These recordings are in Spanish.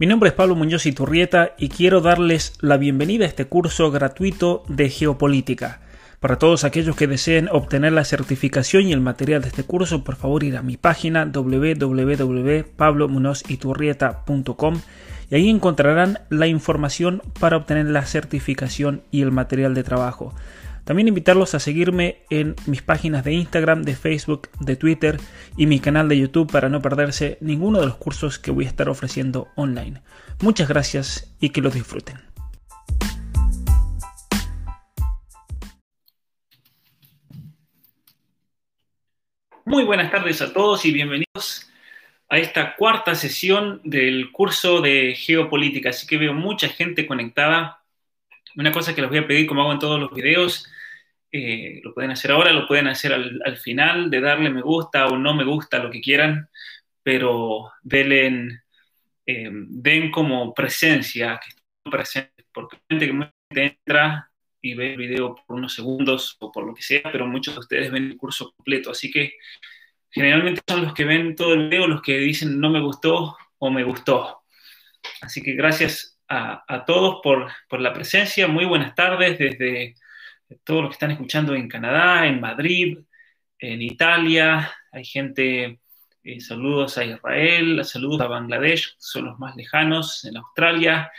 Mi nombre es Pablo Muñoz Iturrieta y quiero darles la bienvenida a este curso gratuito de geopolítica. Para todos aquellos que deseen obtener la certificación y el material de este curso, por favor ir a mi página www.pablomunoziturrieta.com y ahí encontrarán la información para obtener la certificación y el material de trabajo. También invitarlos a seguirme en mis páginas de Instagram, de Facebook, de Twitter y mi canal de YouTube para no perderse ninguno de los cursos que voy a estar ofreciendo online. Muchas gracias y que los disfruten. Muy buenas tardes a todos y bienvenidos a esta cuarta sesión del curso de geopolítica. Así que veo mucha gente conectada. Una cosa que les voy a pedir, como hago en todos los videos, eh, lo pueden hacer ahora, lo pueden hacer al, final, de darle me gusta o no me gusta, lo que quieran, pero denle, eh, den como presencia, que estén presentes, porque gente que entra y ve el video por unos segundos o por lo que sea, pero muchos de ustedes ven el curso completo, así que generalmente son los que ven todo el video, los que dicen no me gustó o me gustó. Así que gracias a, a todos por, por la presencia, muy buenas tardes desde todos los que están escuchando en Canadá, en Madrid, en Italia, hay gente, eh, saludos a Israel, saludos a Bangladesh, son los más lejanos, en Australia,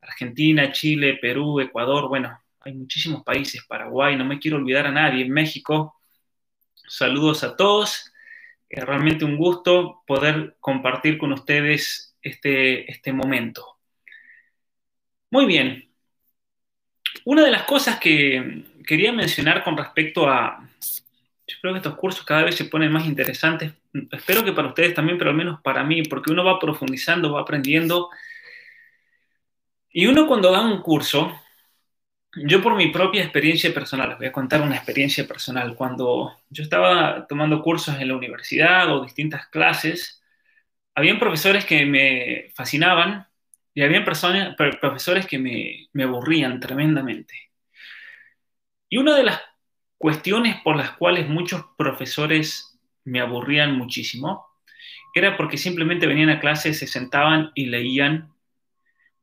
Argentina, Chile, Perú, Ecuador, bueno, hay muchísimos países, Paraguay, no me quiero olvidar a nadie, en México, saludos a todos, es realmente un gusto poder compartir con ustedes este, este momento. Muy bien, una de las cosas que quería mencionar con respecto a... Yo creo que estos cursos cada vez se ponen más interesantes. Espero que para ustedes también, pero al menos para mí, porque uno va profundizando, va aprendiendo. Y uno cuando da un curso, yo por mi propia experiencia personal, les voy a contar una experiencia personal. Cuando yo estaba tomando cursos en la universidad o distintas clases, habían profesores que me fascinaban y había personas, profesores que me, me aburrían tremendamente. Y una de las cuestiones por las cuales muchos profesores me aburrían muchísimo era porque simplemente venían a clase, se sentaban y leían.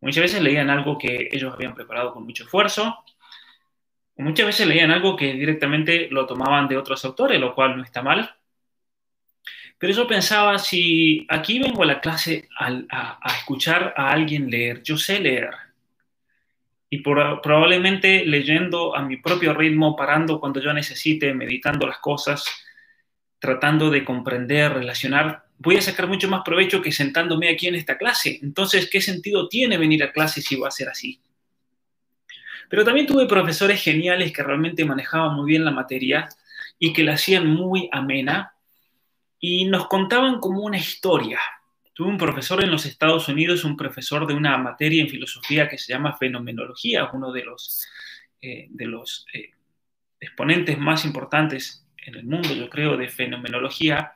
Muchas veces leían algo que ellos habían preparado con mucho esfuerzo, muchas veces leían algo que directamente lo tomaban de otros autores, lo cual no está mal. Pero yo pensaba, si aquí vengo a la clase a, escuchar a alguien leer, yo sé leer, y probablemente leyendo a mi propio ritmo, parando cuando yo necesite, meditando las cosas, tratando de comprender, relacionar, voy a sacar mucho más provecho que sentándome aquí en esta clase. Entonces, ¿qué sentido tiene venir a clase si va a ser así? Pero también tuve profesores geniales que realmente manejaban muy bien la materia y que la hacían muy amena y nos contaban como una historia. Tuve un profesor en los Estados Unidos, un profesor de una materia en filosofía que se llama fenomenología, uno de los, eh, eh, exponentes más importantes en el mundo, yo creo, de fenomenología,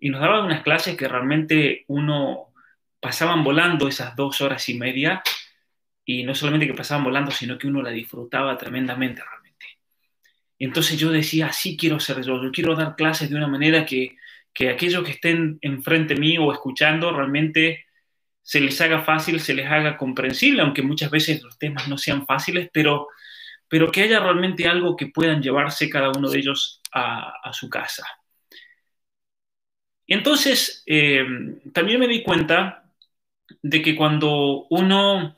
y nos daba unas clases que realmente uno pasaban volando esas dos horas y media, y no solamente que pasaban volando, sino que uno la disfrutaba tremendamente realmente. Entonces yo decía, así quiero ser yo, yo quiero dar clases de una manera que que aquellos que estén enfrente mío o escuchando realmente se les haga fácil, se les haga comprensible, aunque muchas veces los temas no sean fáciles, pero, pero que haya realmente algo que puedan llevarse cada uno de ellos a, su casa. Entonces, eh, también me di cuenta de que cuando uno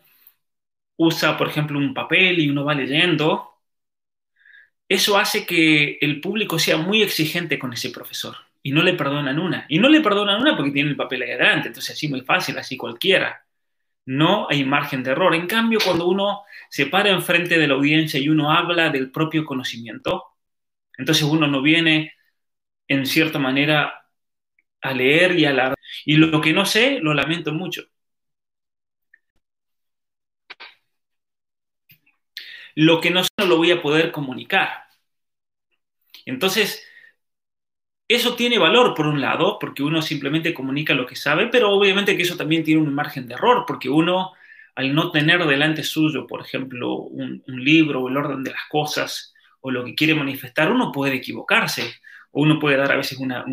usa, por ejemplo, un papel y uno va leyendo, eso hace que el público sea muy exigente con ese profesor y no le perdonan una. Y no le perdonan una porque tiene el papel ahí adelante, entonces así muy fácil, así cualquiera. No hay margen de error. En cambio, cuando uno se para enfrente de la audiencia y uno habla del propio conocimiento, entonces uno no viene en cierta manera a leer y a hablar. Y lo que no sé, lo lamento mucho. Lo que no sé no lo voy a poder comunicar. Entonces, eso tiene valor, por un lado, porque uno simplemente comunica lo que sabe, pero obviamente que eso también tiene un margen de error, porque uno, al no tener delante suyo, por ejemplo, un, libro o el orden de las cosas o lo que quiere manifestar, uno puede equivocarse, o uno puede dar a veces una,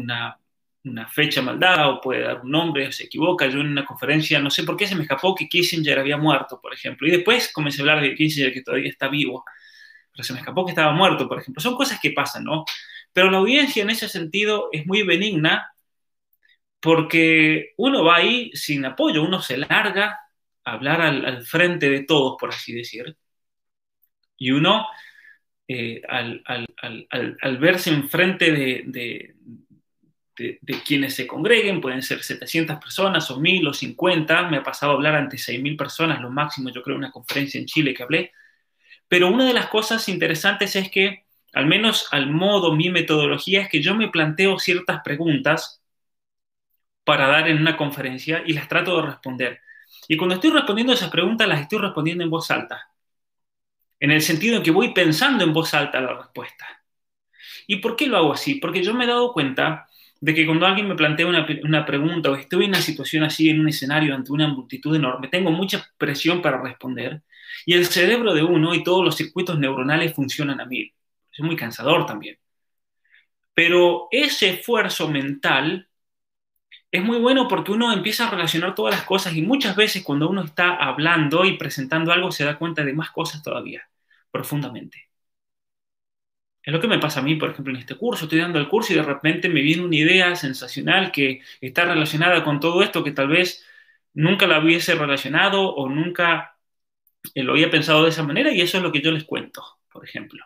una fecha maldada o puede dar un nombre o se equivoca. Yo en una conferencia, no sé por qué se me escapó que Kissinger había muerto, por ejemplo. Y después comencé a hablar de Kissinger que todavía está vivo, pero se me escapó que estaba muerto, por ejemplo. Son cosas que pasan, ¿no? Pero la audiencia en ese sentido es muy benigna porque uno va ahí sin apoyo, uno se larga a hablar al, frente de todos, por así decir. Y uno, eh, al, verse enfrente de, de, quienes se congreguen, pueden ser 700 personas o 1000 o 50, me ha pasado hablar ante 6000 personas, lo máximo, yo creo, una conferencia en Chile que hablé, pero una de las cosas interesantes es que, al menos al modo, mi metodología es que yo me planteo ciertas preguntas para dar en una conferencia y las trato de responder. Y cuando estoy respondiendo esas preguntas, las estoy respondiendo en voz alta, en el sentido en que voy pensando en voz alta la respuesta. ¿Y por qué lo hago así? Porque yo me he dado cuenta de que cuando alguien me plantea una, pregunta o estoy en una situación así, en un escenario ante una multitud enorme, tengo mucha presión para responder y el cerebro de uno y todos los circuitos neuronales funcionan a mí. Es muy cansador también. Pero ese esfuerzo mental es muy bueno porque uno empieza a relacionar todas las cosas y muchas veces cuando uno está hablando y presentando algo se da cuenta de más cosas todavía, profundamente. Es lo que me pasa a mí, por ejemplo, en este curso. Estoy dando el curso y de repente me viene una idea sensacional que está relacionada con todo esto que tal vez nunca la hubiese relacionado o nunca lo había pensado de esa manera y eso es lo que yo les cuento, por ejemplo.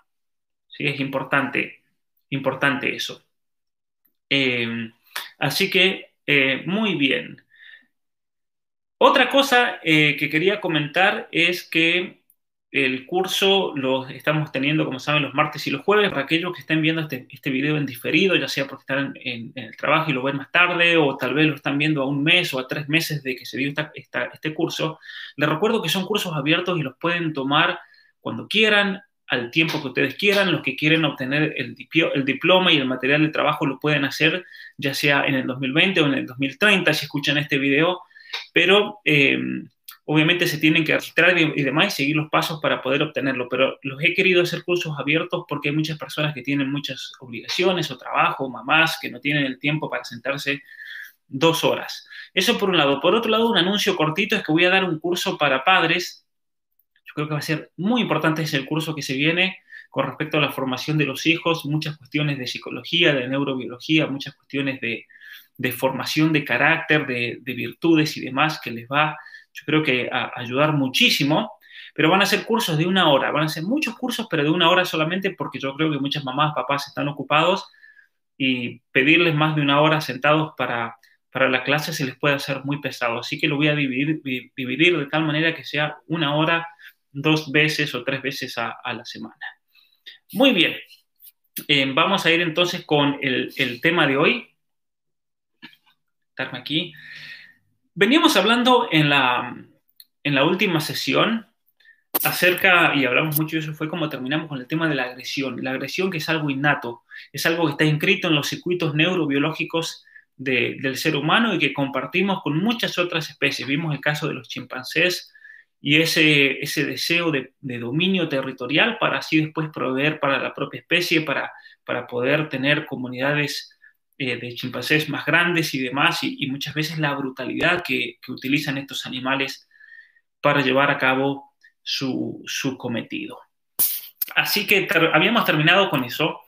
Sí, es importante, importante eso. Eh, así que, eh, muy bien. Otra cosa eh, que quería comentar es que el curso lo estamos teniendo, como saben, los martes y los jueves. Para aquellos que estén viendo este, este video en diferido, ya sea porque están en, el trabajo y lo ven más tarde, o tal vez lo están viendo a un mes o a tres meses de que se dio este curso, les recuerdo que son cursos abiertos y los pueden tomar cuando quieran, al tiempo que ustedes quieran. Los que quieren obtener el, diploma y el material de trabajo lo pueden hacer, ya sea en el 2020 o en el 2030, si escuchan este video. Pero. Eh, obviamente se tienen que registrar y, demás y seguir los pasos para poder obtenerlo, pero los he querido hacer cursos abiertos porque hay muchas personas que tienen muchas obligaciones o trabajo, mamás que no tienen el tiempo para sentarse dos horas. Eso por un lado. Por otro lado, un anuncio cortito es que voy a dar un curso para padres. Creo que va a ser muy importante ese el curso que se viene con respecto a la formación de los hijos, muchas cuestiones de psicología, de neurobiología, muchas cuestiones de, formación de carácter, de, de virtudes y demás que les va yo creo que a ayudar muchísimo, pero van a ser cursos de una hora, van a ser muchos cursos, pero de una hora solamente porque yo creo que muchas mamás, papás están ocupados y pedirles más de una hora sentados para, para la clase se les puede hacer muy pesado. Así que lo voy a dividir, dividir de tal manera que sea una hora dos veces o tres veces a, la semana. Muy bien, eh, vamos a ir entonces con el, tema de hoy. Estarme aquí. Veníamos hablando en la, en la última sesión acerca, y hablamos mucho de eso, fue como terminamos con el tema de la agresión. La agresión que es algo innato, es algo que está inscrito en los circuitos neurobiológicos del ser humano y que compartimos con muchas otras especies. Vimos el caso de los chimpancés y ese, ese deseo de, de dominio territorial para así después proveer para la propia especie, para, para poder tener comunidades eh, de chimpancés más grandes y demás, y, muchas veces la brutalidad que, utilizan estos animales para llevar a cabo su, cometido. Así que habíamos terminado con eso.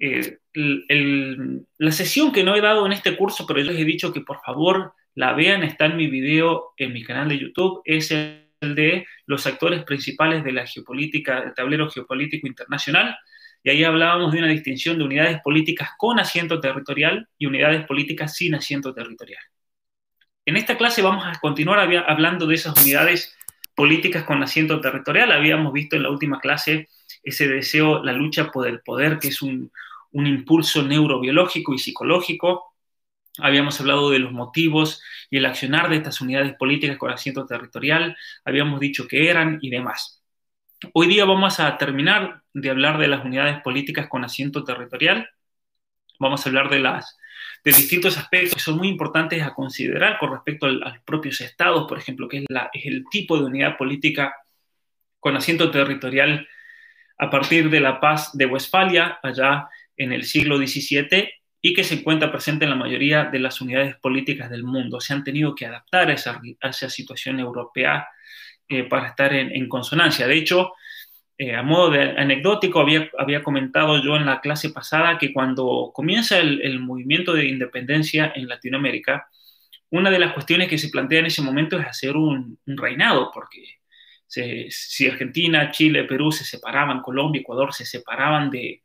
Eh, la sesión que no he dado en este curso, pero yo les he dicho que por favor la vean, está en mi video en mi canal de YouTube, es de los actores principales de la geopolítica, del tablero geopolítico internacional y ahí hablábamos de una distinción de unidades políticas con asiento territorial y unidades políticas sin asiento territorial. En esta clase vamos a continuar hablando de esas unidades políticas con asiento territorial. Habíamos visto en la última clase ese deseo, la lucha por el poder, que es un, un impulso neurobiológico y psicológico. Habíamos hablado de los motivos y el accionar de estas unidades políticas con asiento territorial. Habíamos dicho que eran y demás. Hoy día vamos a terminar de hablar de las unidades políticas con asiento territorial. Vamos a hablar de, las, de distintos aspectos que son muy importantes a considerar con respecto a los propios estados, por ejemplo, que es, la, es el tipo de unidad política con asiento territorial a partir de la paz de Westfalia, allá en el siglo XVII, y que se encuentra presente en la mayoría de las unidades políticas del mundo. Se han tenido que adaptar a esa, situación europea eh, para estar en, consonancia. De hecho, eh, a modo anecdótico, había, había comentado yo en la clase pasada que cuando comienza el, movimiento de independencia en Latinoamérica, una de las cuestiones que se plantea en ese momento es hacer un, reinado, porque si Argentina, Chile, Perú se separaban, Colombia, Ecuador se separaban de,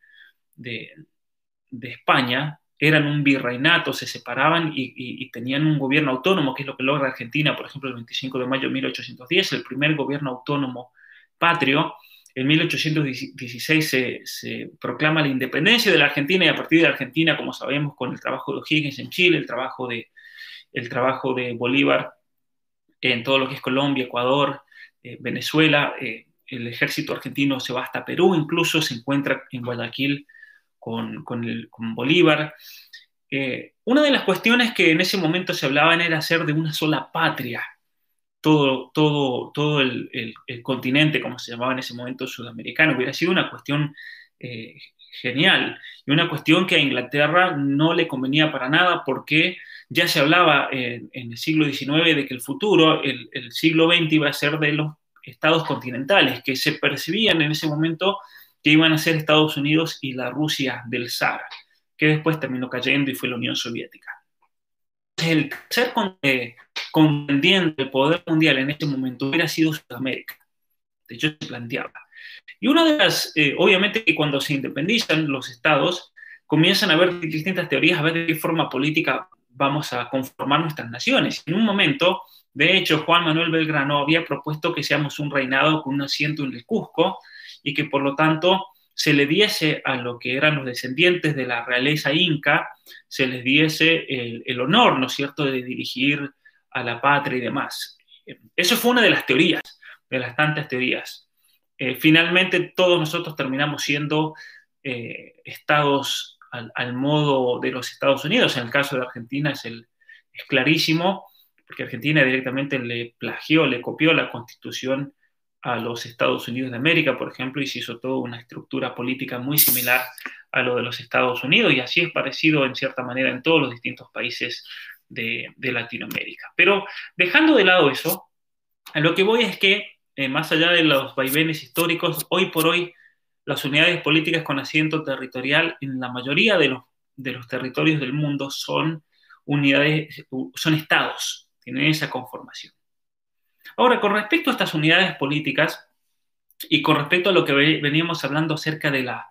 de España, eran un virreinato, se separaban y, tenían un gobierno autónomo, que es lo que logra Argentina, por ejemplo, el 25 de mayo de 1810, el primer gobierno autónomo patrio. En 1816 se, se, proclama la independencia de la Argentina y a partir de Argentina, como sabemos, con el trabajo de O'Higgins en Chile, el trabajo de, el trabajo de Bolívar en todo lo que es Colombia, Ecuador, eh, Venezuela, eh, el ejército argentino se va hasta Perú, incluso se encuentra en Guayaquil con, Bolívar. Eh, una de las cuestiones que en ese momento se hablaban era hacer de una sola patria todo, el, continente, como se llamaba en ese momento sudamericano. Hubiera sido una cuestión eh, genial y una cuestión que a Inglaterra no le convenía para nada porque ya se hablaba en, el siglo XIX de que el futuro, el, el siglo XX, iba a ser de los estados continentales, que se percibían en ese momento que iban a ser Estados Unidos y la Rusia del zar, que después terminó cayendo y fue la Unión Soviética. El tercer contendiente del poder mundial en este momento hubiera sido Sudamérica. De hecho, se planteaba. Y una de las, eh, obviamente que cuando se independizan los estados, comienzan a haber distintas teorías a ver de qué forma política vamos a conformar nuestras naciones. En un momento, de hecho, Juan Manuel Belgrano había propuesto que seamos un reinado con un asiento en el Cusco, y que por lo tanto se le diese a lo que eran los descendientes de la realeza inca, se les diese el, honor, ¿no es cierto?, de dirigir a la patria y demás. Eso fue una de las teorías, de las tantas teorías. Eh, finalmente todos nosotros terminamos siendo eh, estados al, modo de los Estados Unidos. En el caso de Argentina es, el, es clarísimo, porque Argentina directamente le plagió, le copió la constitución a los Estados Unidos de América, por ejemplo, y se hizo toda una estructura política muy similar a lo de los Estados Unidos, y así es parecido en cierta manera en todos los distintos países de, Latinoamérica. Pero dejando de lado eso, a lo que voy es que, eh, más allá de los vaivenes históricos, hoy por hoy las unidades políticas con asiento territorial en la mayoría de los, de los territorios del mundo son unidades, son estados, tienen esa conformación. Ahora, con respecto a estas unidades políticas y con respecto a lo que veníamos hablando acerca de la,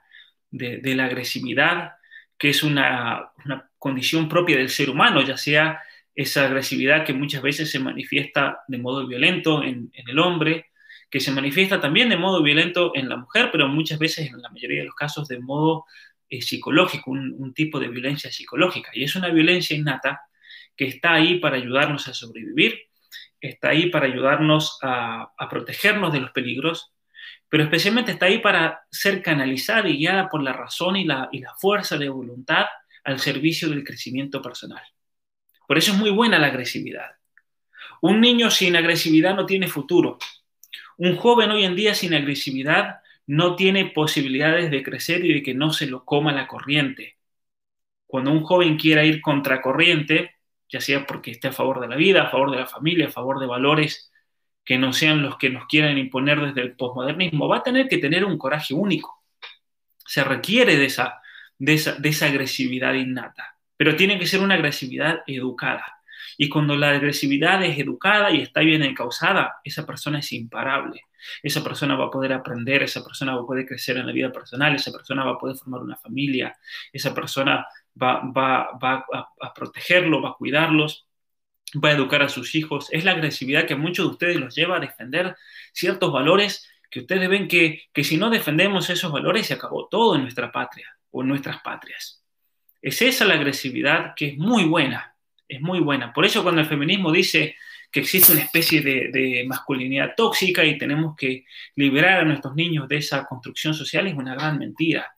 agresividad, que es una, condición propia del ser humano, ya sea esa agresividad que muchas veces se manifiesta de modo violento en, el hombre, que se manifiesta también de modo violento en la mujer, pero muchas veces, en la mayoría de los casos, de modo eh, psicológico, un, tipo de violencia psicológica. Y es una violencia innata que está ahí para ayudarnos a sobrevivir, está ahí para ayudarnos a, protegernos de los peligros, pero especialmente está ahí para ser canalizada y guiada por la razón y la, y la fuerza de voluntad al servicio del crecimiento personal. Por eso es muy buena la agresividad. Un niño sin agresividad no tiene futuro. Un joven hoy en día sin agresividad no tiene posibilidades de crecer y de que no se lo coma la corriente. Cuando un joven quiera ir contra corriente, ya sea porque esté a favor de la vida, a favor de la familia, a favor de valores que no sean los que nos quieran imponer desde el posmodernismo, va a tener que tener un coraje único. Se requiere de esa, de esa, agresividad innata, pero tiene que ser una agresividad educada. Y cuando la agresividad es educada y está bien encausada, esa persona es imparable. Esa persona va a poder aprender, esa persona va a poder crecer en la vida personal, esa persona va a poder formar una familia, esa persona va, a, protegerlo, va a cuidarlos, va a educar a sus hijos. Es la agresividad que muchos de ustedes los lleva a defender ciertos valores que ustedes ven que, que si no defendemos esos valores se acabó todo en nuestra patria o en nuestras patrias. Es esa la agresividad que es muy buena, es muy buena. Por eso cuando el feminismo dice que existe una especie de, masculinidad tóxica y tenemos que liberar a nuestros niños de esa construcción social es una gran mentira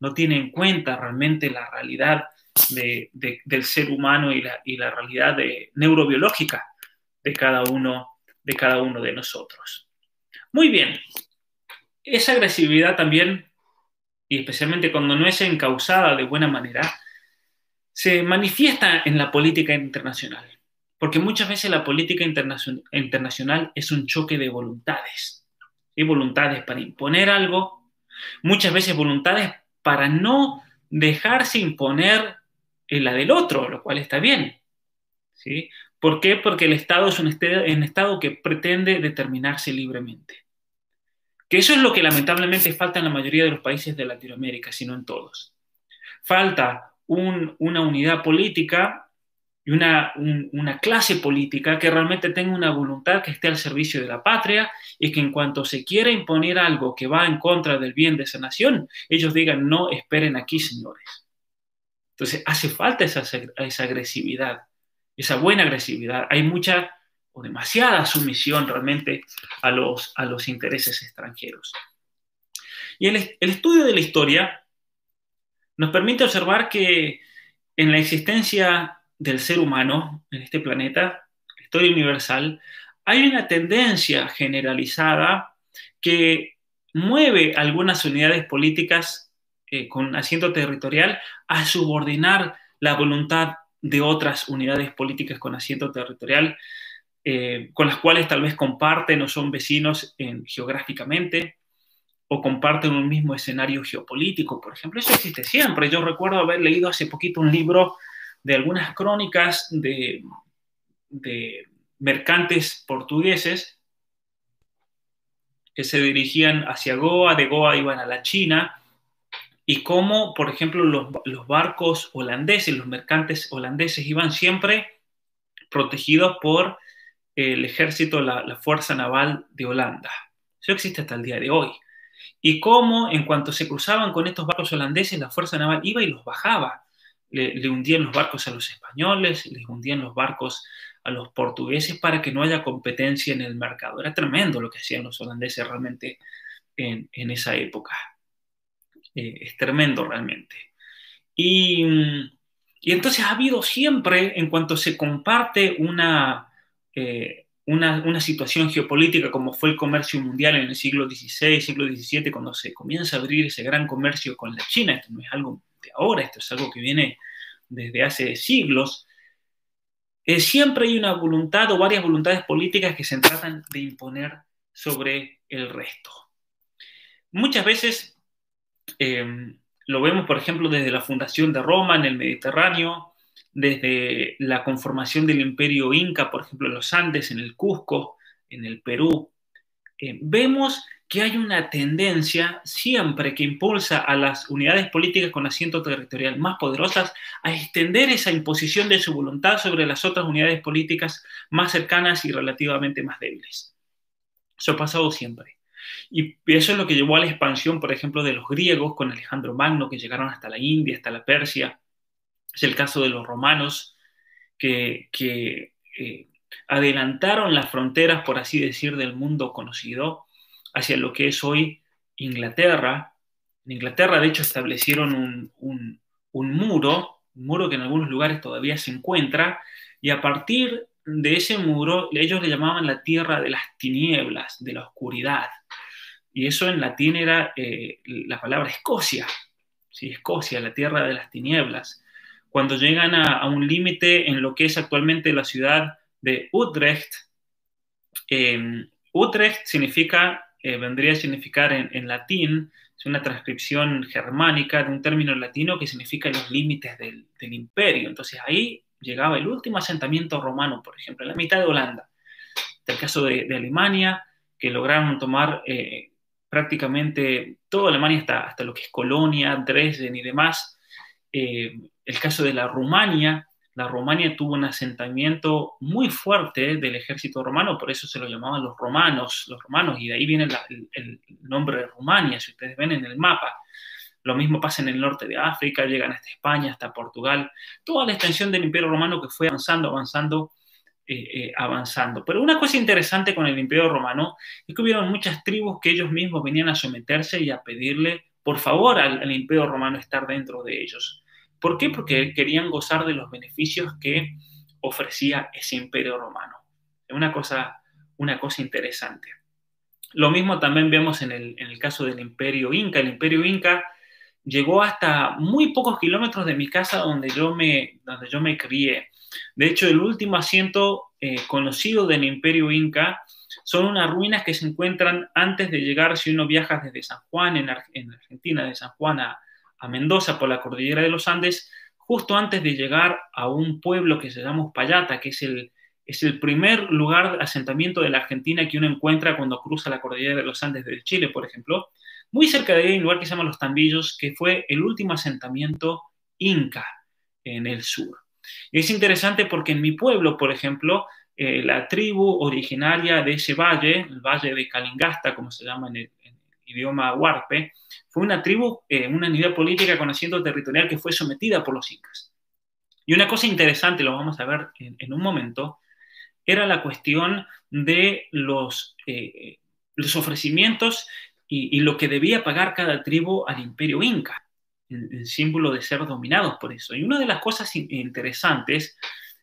no tiene en cuenta realmente la realidad del ser humano y la, realidad neurobiológica de cada, uno, de cada uno de nosotros. Muy bien, esa agresividad también, y especialmente cuando no es encausada de buena manera, se manifiesta en la política internacional, porque muchas veces la política internacional es un choque de voluntades. Hay voluntades para imponer algo, muchas veces voluntades para no dejarse imponer la del otro, lo cual está bien. ¿sí? ¿Por qué? Porque el Estado es un estado que pretende determinarse libremente. Que eso es lo que lamentablemente falta en la mayoría de los países de Latinoamérica, si no en todos. Falta una unidad política y una, una, clase política que realmente tenga una voluntad que esté al servicio de la patria y que en cuanto se quiera imponer algo que va en contra del bien de esa nación, ellos digan, no, esperen aquí, señores. Entonces, hace falta esa, esa agresividad, esa buena agresividad. Hay mucha o demasiada sumisión realmente a los, a los intereses extranjeros. Y el, el estudio de la historia nos permite observar que en la existencia del ser humano en este planeta, historia universal, hay una tendencia generalizada que mueve algunas unidades políticas eh, con asiento territorial a subordinar la voluntad de otras unidades políticas con asiento territorial, eh, con las cuales tal vez comparten o son vecinos geográficamente, o comparten un mismo escenario geopolítico, por ejemplo. Eso existe siempre. Yo recuerdo haber leído hace poquito un libro de algunas crónicas de, mercantes portugueses que se dirigían hacia Goa, de Goa iban a la China, y cómo, por ejemplo, los, barcos holandeses, los mercantes holandeses iban siempre protegidos por el ejército, la, la Fuerza Naval de Holanda. Eso existe hasta el día de hoy y cómo en cuanto se cruzaban con estos barcos holandeses, la Fuerza Naval iba y los bajaba. Le, hundían los barcos a los españoles, les hundían los barcos a los portugueses para que no haya competencia en el mercado. Era tremendo lo que hacían los holandeses realmente en, esa época. Eh, es tremendo realmente. Y, y, entonces ha habido siempre, en cuanto se comparte una... Eh, una, situación geopolítica como fue el comercio mundial en el siglo XVI, siglo XVII, cuando se comienza a abrir ese gran comercio con la China, esto no es algo de ahora, esto es algo que viene desde hace siglos, eh, siempre hay una voluntad o varias voluntades políticas que se tratan de imponer sobre el resto. Muchas veces eh, lo vemos, por ejemplo, desde la fundación de Roma en el Mediterráneo, desde la conformación del imperio inca, por ejemplo, en los Andes, en el Cusco, en el Perú, eh, vemos que hay una tendencia siempre que impulsa a las unidades políticas con asiento territorial más poderosas a extender esa imposición de su voluntad sobre las otras unidades políticas más cercanas y relativamente más débiles. Eso ha pasado siempre. Y eso es lo que llevó a la expansión, por ejemplo, de los griegos con Alejandro Magno, que llegaron hasta la India, hasta la Persia, es el caso de los romanos que, eh, adelantaron las fronteras, por así decir, del mundo conocido hacia lo que es hoy Inglaterra. En Inglaterra, de hecho, establecieron un, muro, un muro que en algunos lugares todavía se encuentra, y a partir de ese muro ellos le llamaban la tierra de las tinieblas, de la oscuridad. Y eso en latín era eh, la palabra Escocia, ¿sí? Escocia, la tierra de las tinieblas cuando llegan a, un límite en lo que es actualmente la ciudad de Utrecht. Em, Utrecht significa, eh, vendría a significar en, latín, es una transcripción germánica de un término latino que significa los límites del, imperio. Entonces ahí llegaba el último asentamiento romano, por ejemplo, en la mitad de Holanda. El caso de, Alemania, que lograron tomar eh, prácticamente toda Alemania hasta, hasta lo que es Colonia, Dresden y demás, eh, el caso de la Rumania, la Rumania tuvo un asentamiento muy fuerte del ejército romano, por eso se lo llamaban los romanos, los romanos, y de ahí viene el, nombre de Rumania, si ustedes ven en el mapa. Lo mismo pasa en el norte de África, llegan hasta España, hasta Portugal, toda la extensión del imperio romano que fue avanzando, avanzando, eh, eh, avanzando. Pero una cosa interesante con el imperio romano es que hubieron muchas tribus que ellos mismos venían a someterse y a pedirle por favor al imperio romano estar dentro de ellos. ¿Por qué? Porque querían gozar de los beneficios que ofrecía ese imperio romano. Es una cosa, una cosa interesante. Lo mismo también vemos en el, caso del imperio inca. El imperio inca llegó hasta muy pocos kilómetros de mi casa donde yo me, donde yo me crié. De hecho, el último asiento eh, conocido del imperio inca son unas ruinas que se encuentran antes de llegar, si uno viaja desde San Juan, en, Argentina, de San Juan a, Mendoza por la cordillera de los Andes, justo antes de llegar a un pueblo que se llama Uspallata, que es el, es el primer lugar de asentamiento de la Argentina que uno encuentra cuando cruza la cordillera de los Andes de Chile, por ejemplo. Muy cerca de ahí hay un lugar que se llama Los Tambillos, que fue el último asentamiento inca en el sur. Es interesante porque en mi pueblo, por ejemplo, eh, la tribu originaria de ese valle, el valle de Calingasta, como se llama en el, idioma huarpe, una tribu, eh, una unidad política con asiento territorial que fue sometida por los incas. Y una cosa interesante, lo vamos a ver en, un momento, era la cuestión de los, eh, los ofrecimientos y, lo que debía pagar cada tribu al imperio inca, el, símbolo de ser dominados por eso. Y una de las cosas interesantes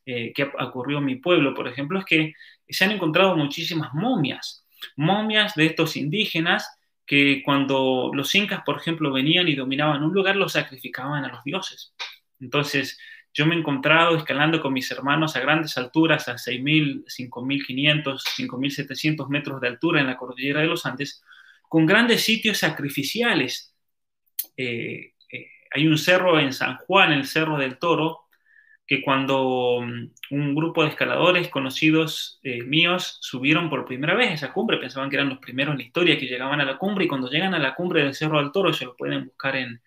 eh, que ocurrió en mi pueblo, por ejemplo, es que se han encontrado muchísimas momias, momias de estos indígenas que cuando los incas, por ejemplo, venían y dominaban un lugar, los sacrificaban a los dioses. Entonces, yo me he encontrado escalando con mis hermanos a grandes alturas, a 6.000, 5.500, 5.700 metros de altura en la cordillera de los Andes, con grandes sitios sacrificiales. Eh, eh, hay un cerro en San Juan, el Cerro del Toro, que cuando mm, un grupo de escaladores conocidos eh, míos subieron por primera vez esa cumbre, pensaban que eran los primeros en la historia que llegaban a la cumbre y cuando llegan a la cumbre del Cerro del Toro, se lo pueden buscar en,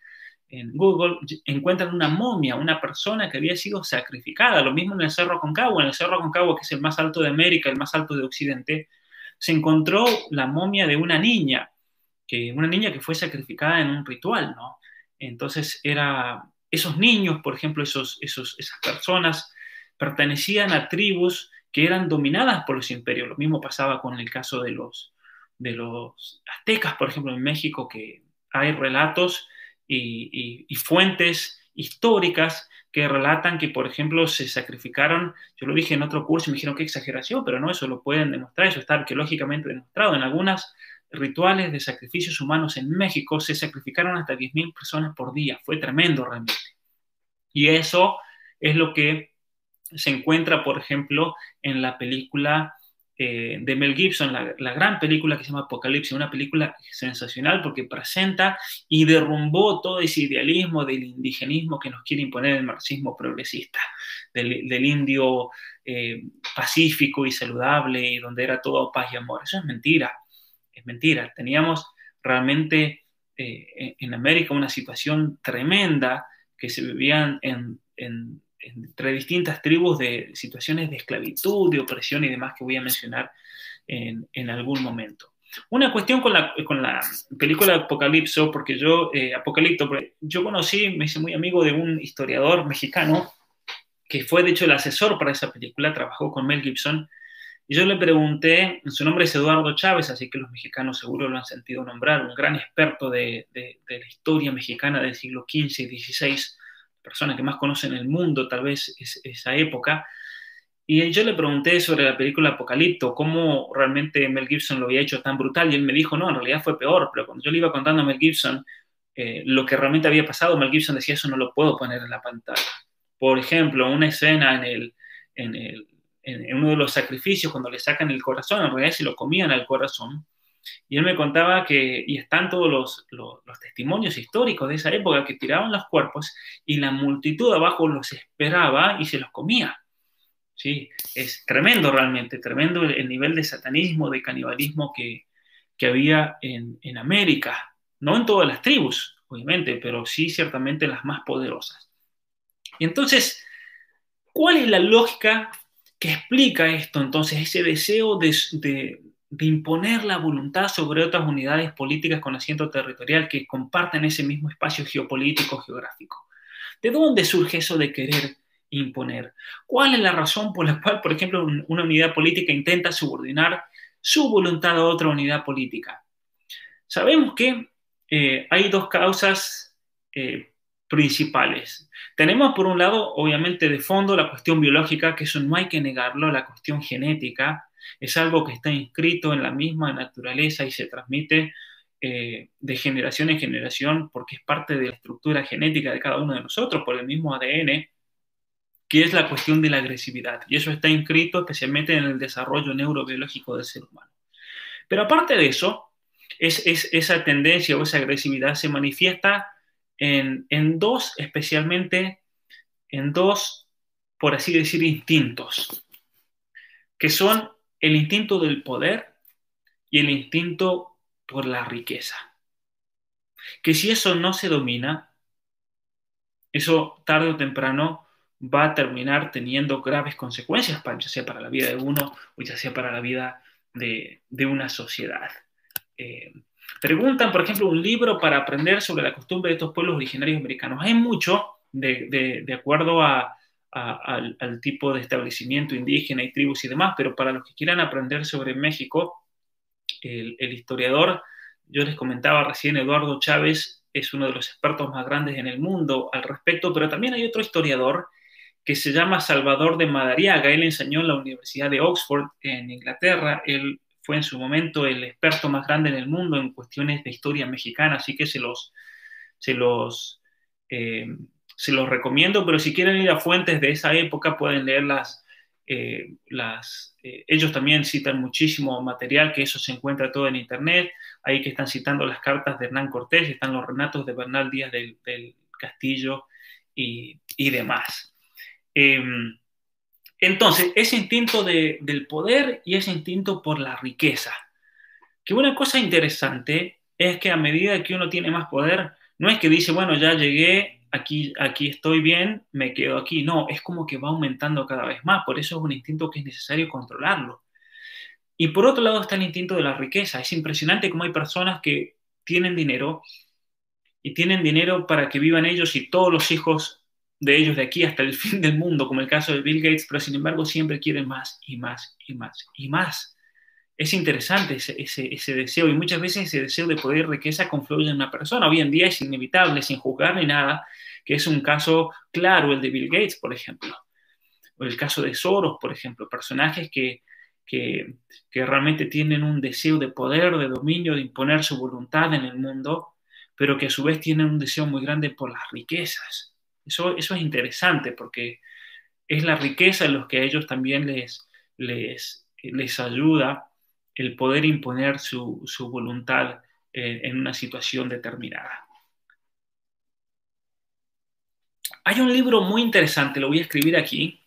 en Google, encuentran una momia, una persona que había sido sacrificada, lo mismo en el Cerro Concagua, en el Cerro Concagua, que es el más alto de América, el más alto de Occidente, se encontró la momia de una niña, que, una niña que fue sacrificada en un ritual, ¿no? Entonces era, esos niños, por ejemplo, esos, esos, esas personas, pertenecían a tribus que eran dominadas por los imperios. Lo mismo pasaba con el caso de los, de los aztecas, por ejemplo, en México, que hay relatos y, fuentes históricas que relatan que, por ejemplo, se sacrificaron, yo lo dije en otro curso y me dijeron qué exageración, pero no, eso lo pueden demostrar, eso está arqueológicamente demostrado. En algunas rituales de sacrificios humanos en México se sacrificaron hasta 10.000 personas por día. Fue tremendo realmente. Y eso es lo que se encuentra, por ejemplo, en la película eh, de Mel Gibson, la, gran película que se llama Apocalipsis, una película sensacional porque presenta y derrumbó todo ese idealismo del indigenismo que nos quiere imponer el marxismo progresista, del, indio eh, pacífico y saludable y donde era todo paz y amor. Eso es mentira es mentira. Teníamos realmente eh, en América una situación tremenda que se vivían entre distintas tribus de situaciones de esclavitud, de opresión y demás que voy a mencionar en, algún momento. Una cuestión con la, con la película Apocalipso, porque yo, eh, Apocalipto, yo conocí, me hice muy amigo de un historiador mexicano que fue de hecho el asesor para esa película, trabajó con Mel Gibson, y yo le pregunté, su nombre es Eduardo Chávez, así que los mexicanos seguro lo han sentido nombrar, un gran experto de, la historia mexicana del siglo XV y XVI, persona que más conoce en el mundo tal vez es, esa época. Y yo le pregunté sobre la película Apocalipto, cómo realmente Mel Gibson lo había hecho tan brutal, y él me dijo, no, en realidad fue peor, pero cuando yo le iba contando a Mel Gibson eh, lo que realmente había pasado, Mel Gibson decía, eso no lo puedo poner en la pantalla. Por ejemplo, una escena en el, en el en, uno de los sacrificios, cuando le sacan el corazón, en realidad se lo comían al corazón. Y él me contaba que, y están todos los, los, testimonios históricos de esa época, que tiraban los cuerpos y la multitud abajo los esperaba y se los comía. ¿Sí? Es tremendo realmente, tremendo el, nivel de satanismo, de canibalismo que, que había en, en América. No en todas las tribus, obviamente, pero sí ciertamente las más poderosas. Y entonces, ¿cuál es la lógica que explica esto entonces, ese deseo de, imponer la voluntad sobre otras unidades políticas con asiento territorial que comparten ese mismo espacio geopolítico geográfico. ¿De dónde surge eso de querer imponer? ¿Cuál es la razón por la cual, por ejemplo, una unidad política intenta subordinar su voluntad a otra unidad política? Sabemos que eh, hay dos causas eh, principales. Tenemos por un lado, obviamente, de fondo la cuestión biológica, que eso no hay que negarlo, la cuestión genética, es algo que está inscrito en la misma naturaleza y se transmite eh, de generación en generación porque es parte de la estructura genética de cada uno de nosotros por el mismo ADN, que es la cuestión de la agresividad. Y eso está inscrito especialmente en el desarrollo neurobiológico del ser humano. Pero aparte de eso, es, esa tendencia o esa agresividad se manifiesta en, en dos, especialmente en dos, por así decir, instintos, que son el instinto del poder y el instinto por la riqueza. Que si eso no se domina, eso tarde o temprano va a terminar teniendo graves consecuencias, ya sea para la vida de uno o ya sea para la vida de, una sociedad. Eh, preguntan, por ejemplo, un libro para aprender sobre la costumbre de estos pueblos originarios americanos. Hay mucho de, acuerdo al, tipo de establecimiento indígena y tribus y demás, pero para los que quieran aprender sobre México, el, el historiador, yo les comentaba recién, Eduardo Chávez es uno de los expertos más grandes en el mundo al respecto, pero también hay otro historiador que se llama Salvador de Madariaga. Él enseñó en la Universidad de Oxford, en Inglaterra. Él fue en su momento el experto más grande en el mundo en cuestiones de historia mexicana, así que se los, se los, eh, se los recomiendo, pero si quieren ir a fuentes de esa época pueden leer las... Eh, las eh, ellos también citan muchísimo material, que eso se encuentra todo en internet, ahí que están citando las cartas de Hernán Cortés, están los renatos de Bernal Díaz del, Castillo y, y demás. Em, entonces, ese instinto del poder y ese instinto por la riqueza. Que una cosa interesante es que a medida que uno tiene más poder, no es que dice, bueno, ya llegué, aquí, aquí estoy bien, me quedo aquí. No, es como que va aumentando cada vez más. Por eso es un instinto que es necesario controlarlo. Y por otro lado está el instinto de la riqueza. Es impresionante cómo hay personas que tienen dinero y tienen dinero para que vivan ellos y todos los hijos de ellos de aquí hasta el fin del mundo, como el caso de Bill Gates, pero sin embargo siempre quieren más y más y más y más. Es interesante ese, deseo y muchas veces ese deseo de poder riqueza confluye en una persona. Hoy en día es inevitable, sin juzgar ni nada, que es un caso claro el de Bill Gates, por ejemplo, o el caso de Soros, por ejemplo, personajes que, que, que realmente tienen un deseo de poder, de dominio, de imponer su voluntad en el mundo, pero que a su vez tienen un deseo muy grande por las riquezas eso, es interesante porque es la riqueza en los que a ellos también les, les, les ayuda el poder imponer su, voluntad eh, en una situación determinada. Hay un libro muy interesante, lo voy a escribir aquí,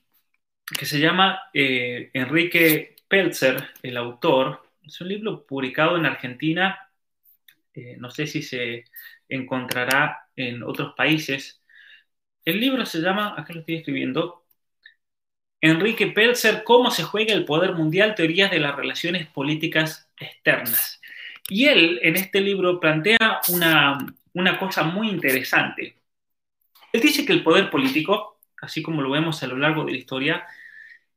que se llama eh, Enrique Pelzer, el autor. Es un libro publicado en Argentina, eh, no sé si se encontrará en otros países, el libro se llama, acá lo estoy escribiendo, Enrique Pelzer, ¿Cómo se juega el poder mundial? Teorías de las relaciones políticas externas. Y él en este libro plantea una, una cosa muy interesante. Él dice que el poder político, así como lo vemos a lo largo de la historia,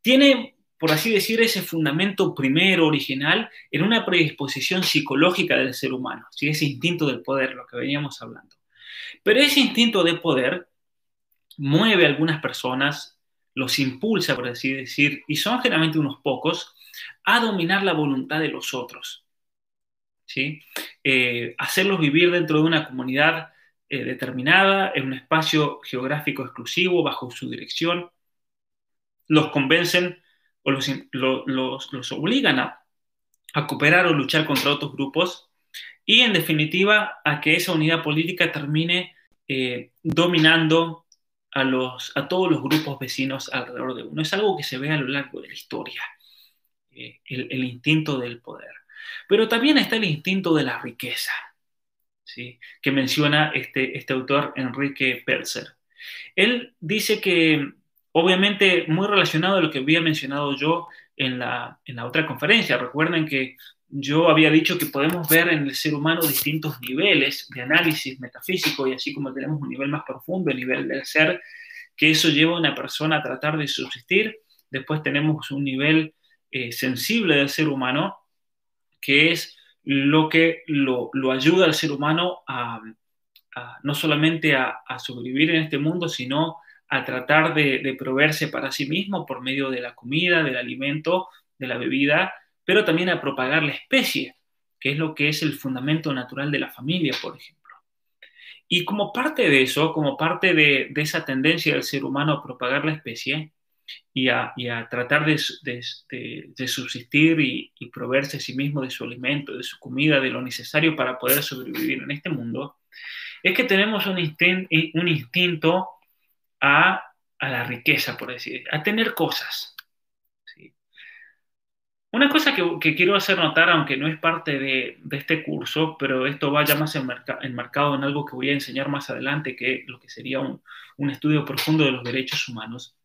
tiene, por así decir, ese fundamento primero, original, en una predisposición psicológica del ser humano, ¿sí? ese instinto del poder, lo que veníamos hablando. Pero ese instinto de poder mueve a algunas personas, los impulsa, por así decir, y son generalmente unos pocos, a dominar la voluntad de los otros. ¿sí? Eh, hacerlos vivir dentro de una comunidad eh, determinada, en un espacio geográfico exclusivo, bajo su dirección, los convencen o los, los, obligan a, cooperar o luchar contra otros grupos y en definitiva a que esa unidad política termine eh, dominando a, todos los grupos vecinos alrededor de uno. Es algo que se ve a lo largo de la historia, eh, el, instinto del poder. Pero también está el instinto de la riqueza, ¿sí? que menciona este, este autor Enrique Pelzer. Él dice que, obviamente, muy relacionado a lo que había mencionado yo en la, en la otra conferencia, recuerden que yo había dicho que podemos ver en el ser humano distintos niveles de análisis metafísico y así como tenemos un nivel más profundo, el nivel del ser, que eso lleva a una persona a tratar de subsistir. Después tenemos un nivel eh, sensible del ser humano, que es lo que lo, ayuda al ser humano a, no solamente a, sobrevivir en este mundo, sino a tratar de proveerse para sí mismo por medio de la comida, del alimento, de la bebida, pero también a propagar la especie, que es lo que es el fundamento natural de la familia, por ejemplo. Y como parte de eso, como parte de, esa tendencia del ser humano a propagar la especie y a, tratar de, subsistir y, proveerse a sí mismo de su alimento, de su comida, de lo necesario para poder sobrevivir en este mundo, es que tenemos un, un instinto a, a, la riqueza, por decir, a tener cosas. Una cosa que, quiero hacer notar, aunque no es parte de, este curso, pero esto va ya más enmarcado en algo que voy a enseñar más adelante, que lo que sería un, estudio profundo de los derechos humanos,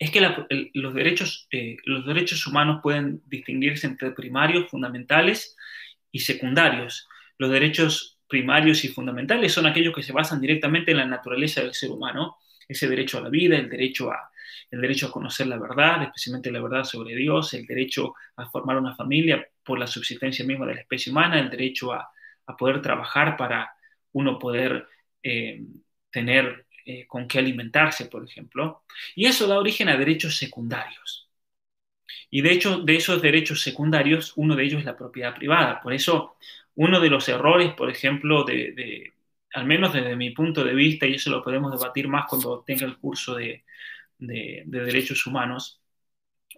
es que los, derechos, eh, los derechos humanos pueden distinguirse entre primarios, fundamentales y secundarios. Los derechos primarios y fundamentales son aquellos que se basan directamente en la naturaleza del ser humano, ese derecho a la vida, el derecho a, el derecho a conocer la verdad, especialmente la verdad sobre Dios, el derecho a formar una familia por la subsistencia misma de la especie humana, el derecho a, poder trabajar para uno poder eh, tener eh, con qué alimentarse, por ejemplo. Y eso da origen a derechos secundarios. Y de hecho, de esos derechos secundarios, uno de ellos es la propiedad privada. Por eso, uno de los errores, por ejemplo, de, al menos desde mi punto de vista, y eso lo podemos debatir más cuando tenga el curso de, de, derechos humanos,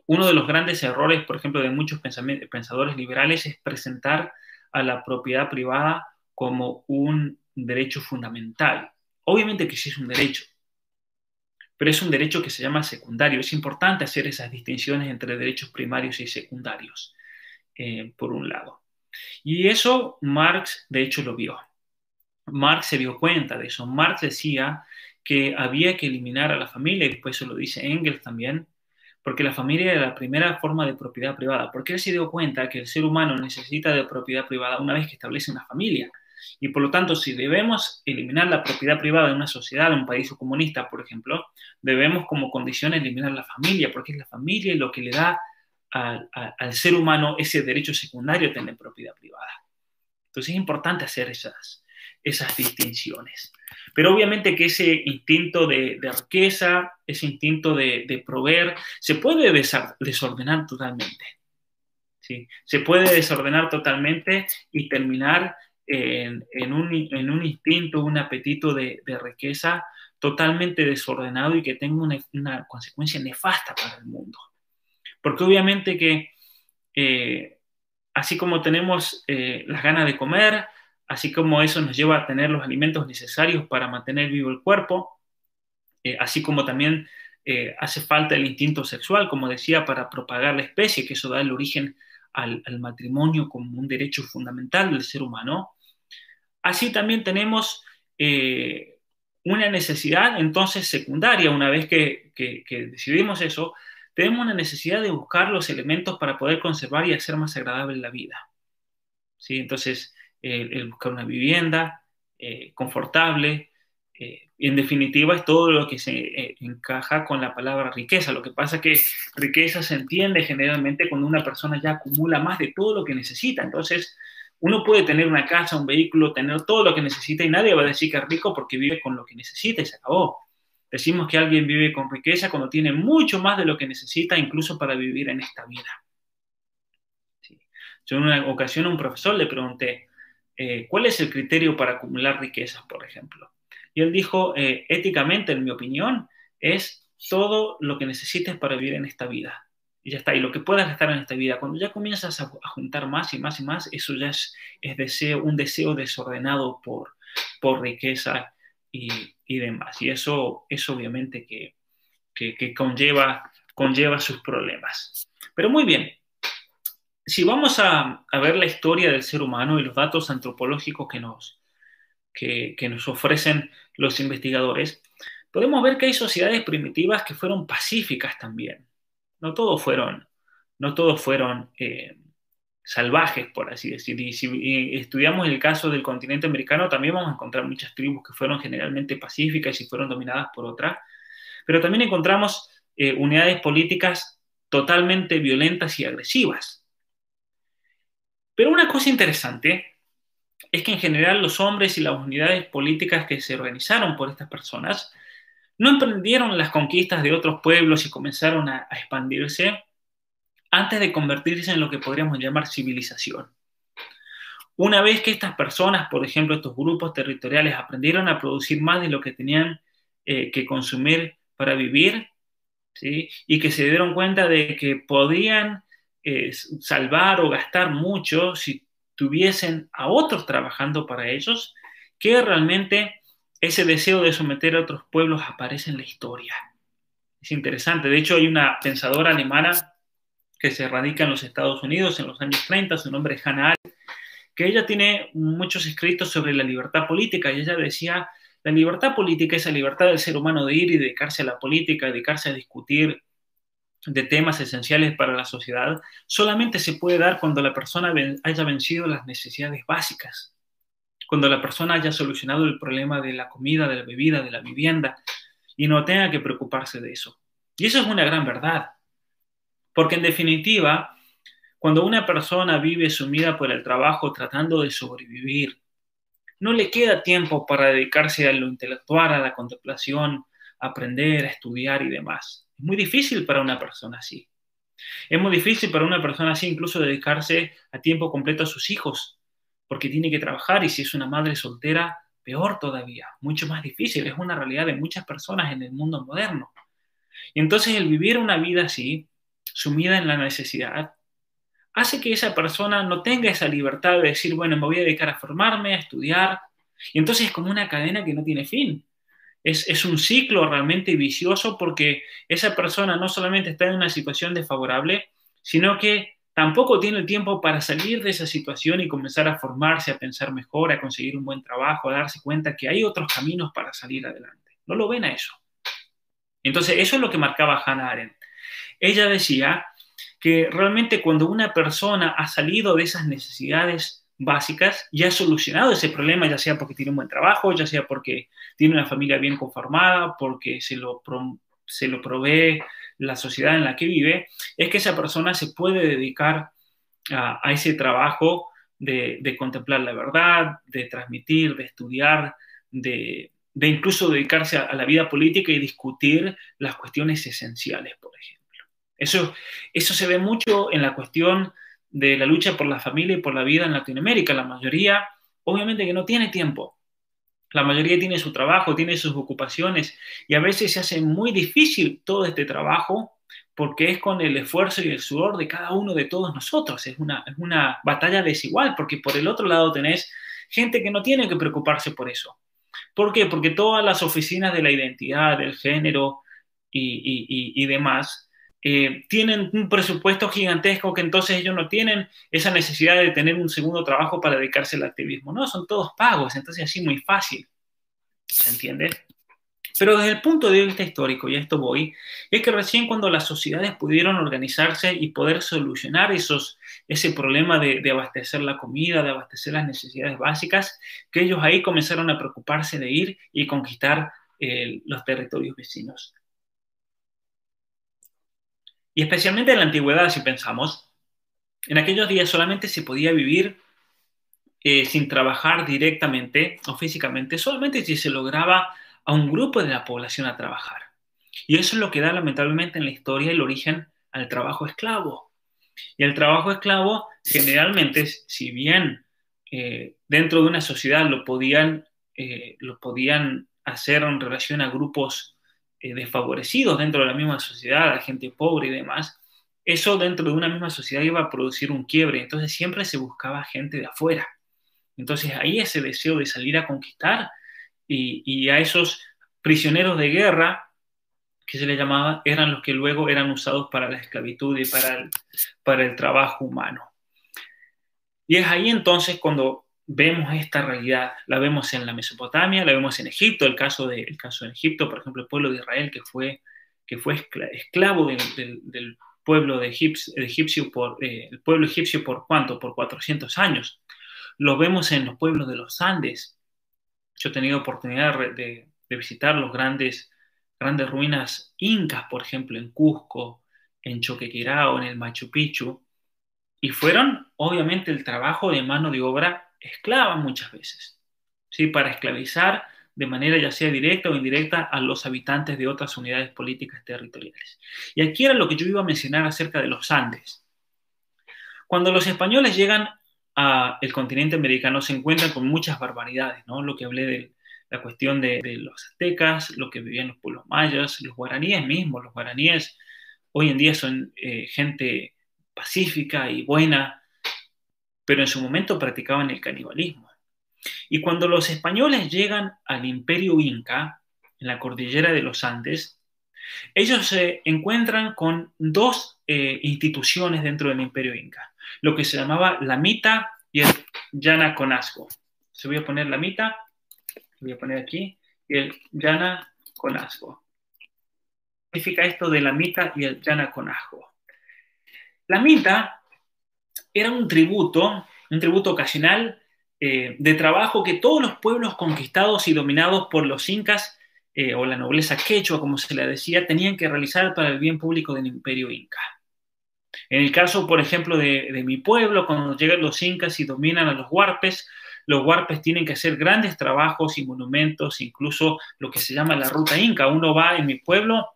uno de los grandes errores, por ejemplo, de muchos pensadores liberales es presentar a la propiedad privada como un derecho fundamental. Obviamente que sí es un derecho, pero es un derecho que se llama secundario. Es importante hacer esas distinciones entre derechos primarios y secundarios, eh, por un lado. Y eso Marx, de hecho, lo vio. Marx se dio cuenta de eso. Marx decía que había que eliminar a la familia, y después eso lo dice Engels también, porque la familia era la primera forma de propiedad privada, porque él se dio cuenta que el ser humano necesita de propiedad privada una vez que establece una familia. Y por lo tanto, si debemos eliminar la propiedad privada de una sociedad, de un país comunista, por ejemplo, debemos como condición eliminar la familia, porque es la familia lo que le da al, al ser humano ese derecho secundario a tener propiedad privada. Entonces es importante hacer esas, esas distinciones. Pero obviamente que ese instinto de, riqueza, ese instinto de, proveer, se puede desordenar totalmente. ¿sí? Se puede desordenar totalmente y terminar en, un, instinto, un apetito de, riqueza totalmente desordenado y que tenga una, consecuencia nefasta para el mundo. Porque obviamente que eh, así como tenemos eh, las ganas de comer, así como eso nos lleva a tener los alimentos necesarios para mantener vivo el cuerpo, eh, así como también eh, hace falta el instinto sexual, como decía, para propagar la especie, que eso da el origen al, matrimonio como un derecho fundamental del ser humano. Así también tenemos eh, una necesidad entonces secundaria, una vez que, decidimos eso, tenemos una necesidad de buscar los elementos para poder conservar y hacer más agradable la vida. ¿Sí? Entonces, el, buscar una vivienda eh, confortable. Eh, en definitiva es todo lo que se eh, encaja con la palabra riqueza. Lo que pasa es que riqueza se entiende generalmente cuando una persona ya acumula más de todo lo que necesita. Entonces, uno puede tener una casa, un vehículo, tener todo lo que necesita y nadie va a decir que es rico porque vive con lo que necesita y se acabó. Decimos que alguien vive con riqueza cuando tiene mucho más de lo que necesita, incluso para vivir en esta vida. Yo en una ocasión a un profesor le pregunté, eh, ¿cuál es el criterio para acumular riquezas, por ejemplo? Y él dijo, eh, éticamente, en mi opinión, es todo lo que necesites para vivir en esta vida. Y ya está, y lo que puedas estar en esta vida. Cuando ya comienzas a, juntar más y más y más, eso ya es, deseo, un deseo desordenado por, por riqueza y, demás. Y eso, es obviamente que, que conlleva, conlleva sus problemas. Pero muy bien, si vamos a, ver la historia del ser humano y los datos antropológicos que nos, que, nos ofrecen los investigadores, podemos ver que hay sociedades primitivas que fueron pacíficas también. No todos fueron, no todos fueron eh, salvajes, por así decir. Y si estudiamos el caso del continente americano, también vamos a encontrar muchas tribus que fueron generalmente pacíficas y fueron dominadas por otras. Pero también encontramos eh, unidades políticas totalmente violentas y agresivas. Pero una cosa interesante es que en general los hombres y las unidades políticas que se organizaron por estas personas no emprendieron las conquistas de otros pueblos y comenzaron a, expandirse antes de convertirse en lo que podríamos llamar civilización. Una vez que estas personas, por ejemplo, estos grupos territoriales, aprendieron a producir más de lo que tenían eh, que consumir para vivir, ¿sí? y que se dieron cuenta de que podían eh, salvar o gastar mucho si tuviesen a otros trabajando para ellos, que realmente ese deseo de someter a otros pueblos aparece en la historia. Es interesante. De hecho, hay una pensadora alemana que se radica en los Estados Unidos en los años 30, su nombre es Hannah Arendt, que ella tiene muchos escritos sobre la libertad política y ella decía, la libertad política es la libertad del ser humano de ir y dedicarse a la política, dedicarse a discutir de temas esenciales para la sociedad, solamente se puede dar cuando la persona haya vencido las necesidades básicas, cuando la persona haya solucionado el problema de la comida, de la bebida, de la vivienda, y no tenga que preocuparse de eso. Y eso es una gran verdad, porque en definitiva, cuando una persona vive sumida por el trabajo tratando de sobrevivir, no le queda tiempo para dedicarse a lo intelectual, a la contemplación, a aprender, a estudiar y demás. Es muy difícil para una persona así. Es muy difícil para una persona así incluso dedicarse a tiempo completo a sus hijos, porque tiene que trabajar y si es una madre soltera, peor todavía, mucho más difícil. Es una realidad de muchas personas en el mundo moderno. Y entonces el vivir una vida así, sumida en la necesidad, hace que esa persona no tenga esa libertad de decir, bueno, me voy a dedicar a formarme, a estudiar. Y entonces es como una cadena que no tiene fin. Es, es, un ciclo realmente vicioso porque esa persona no solamente está en una situación desfavorable, sino que tampoco tiene el tiempo para salir de esa situación y comenzar a formarse, a pensar mejor, a conseguir un buen trabajo, a darse cuenta que hay otros caminos para salir adelante. No lo ven a eso. Entonces, eso es lo que marcaba Hannah Arendt. Ella decía que realmente cuando una persona ha salido de esas necesidades básicas y ha solucionado ese problema, ya sea porque tiene un buen trabajo, ya sea porque tiene una familia bien conformada, porque se lo, se lo provee la sociedad en la que vive, es que esa persona se puede dedicar a, ese trabajo de, contemplar la verdad, de transmitir, de estudiar, de, incluso dedicarse a, la vida política y discutir las cuestiones esenciales, por ejemplo. Eso, eso se ve mucho en la cuestión de la lucha por la familia y por la vida en Latinoamérica. La mayoría, obviamente, que no tiene tiempo la mayoría tiene su trabajo, tiene sus ocupaciones y a veces se hace muy difícil todo este trabajo porque es con el esfuerzo y el sudor de cada uno de todos nosotros. Es una, es una batalla desigual porque por el otro lado tenés gente que no tiene que preocuparse por eso. ¿Por qué? Porque todas las oficinas de la identidad, del género y, y demás eh, tienen un presupuesto gigantesco que entonces ellos no tienen esa necesidad de tener un segundo trabajo para dedicarse al activismo. No, son todos pagos, entonces así muy fácil. ¿Se entiende? Pero desde el punto de vista histórico, y a esto voy, es que recién cuando las sociedades pudieron organizarse y poder solucionar esos, ese problema de, abastecer la comida, de abastecer las necesidades básicas, que ellos ahí comenzaron a preocuparse de ir y conquistar eh, los territorios vecinos. Y especialmente en la antigüedad, si pensamos, en aquellos días solamente se podía vivir eh, sin trabajar directamente o físicamente, solamente si se lograba a un grupo de la población a trabajar. Y eso es lo que da lamentablemente en la historia el origen al trabajo esclavo. Y el trabajo esclavo generalmente, si bien eh, dentro de una sociedad lo podían, eh, lo podían hacer en relación a grupos eh, desfavorecidos dentro de la misma sociedad, a gente pobre y demás, eso dentro de una misma sociedad iba a producir un quiebre. Entonces siempre se buscaba gente de afuera. Entonces ahí ese deseo de salir a conquistar y, a esos prisioneros de guerra, que se les llamaba, eran los que luego eran usados para la esclavitud y para el trabajo humano. Y es ahí entonces cuando vemos esta realidad, la vemos en la Mesopotamia, la vemos en Egipto, el caso de, caso de Egipto, por ejemplo, el pueblo de Israel que fue, que fue esclavo del, pueblo de egipcio, por, eh, el pueblo egipcio por cuánto, por 400 años. Lo vemos en los pueblos de los Andes. Yo he tenido oportunidad de, de visitar los grandes, grandes ruinas incas, por ejemplo, en Cusco, en Choquequirao, en el Machu Picchu, y fueron obviamente el trabajo de mano de obra esclava muchas veces, ¿sí? para esclavizar de manera ya sea directa o indirecta a los habitantes de otras unidades políticas territoriales. Y aquí era lo que yo iba a mencionar acerca de los Andes. Cuando los españoles llegan al continente americano se encuentran con muchas barbaridades, ¿no? Lo que hablé de la cuestión de, los aztecas, lo que vivían los pueblos mayas, los guaraníes mismos, los guaraníes hoy en día son eh, gente pacífica y buena, pero en su momento practicaban el canibalismo. Y cuando los españoles llegan al imperio inca, en la cordillera de los Andes, ellos se encuentran con dos eh, instituciones dentro del imperio inca, lo que se llamaba la mita y el yanaconazgo. Se voy a poner la mita, voy a poner aquí, y el yanaconazgo. ¿Qué significa esto de la mita y el yanaconazgo? La mita era un tributo, un tributo ocasional eh, de trabajo que todos los pueblos conquistados y dominados por los incas eh, o la nobleza quechua, como se le decía, tenían que realizar para el bien público del imperio inca. En el caso, por ejemplo, de, mi pueblo, cuando llegan los incas y dominan a los huarpes, los huarpes tienen que hacer grandes trabajos y monumentos, incluso lo que se llama la ruta inca. Uno va en mi pueblo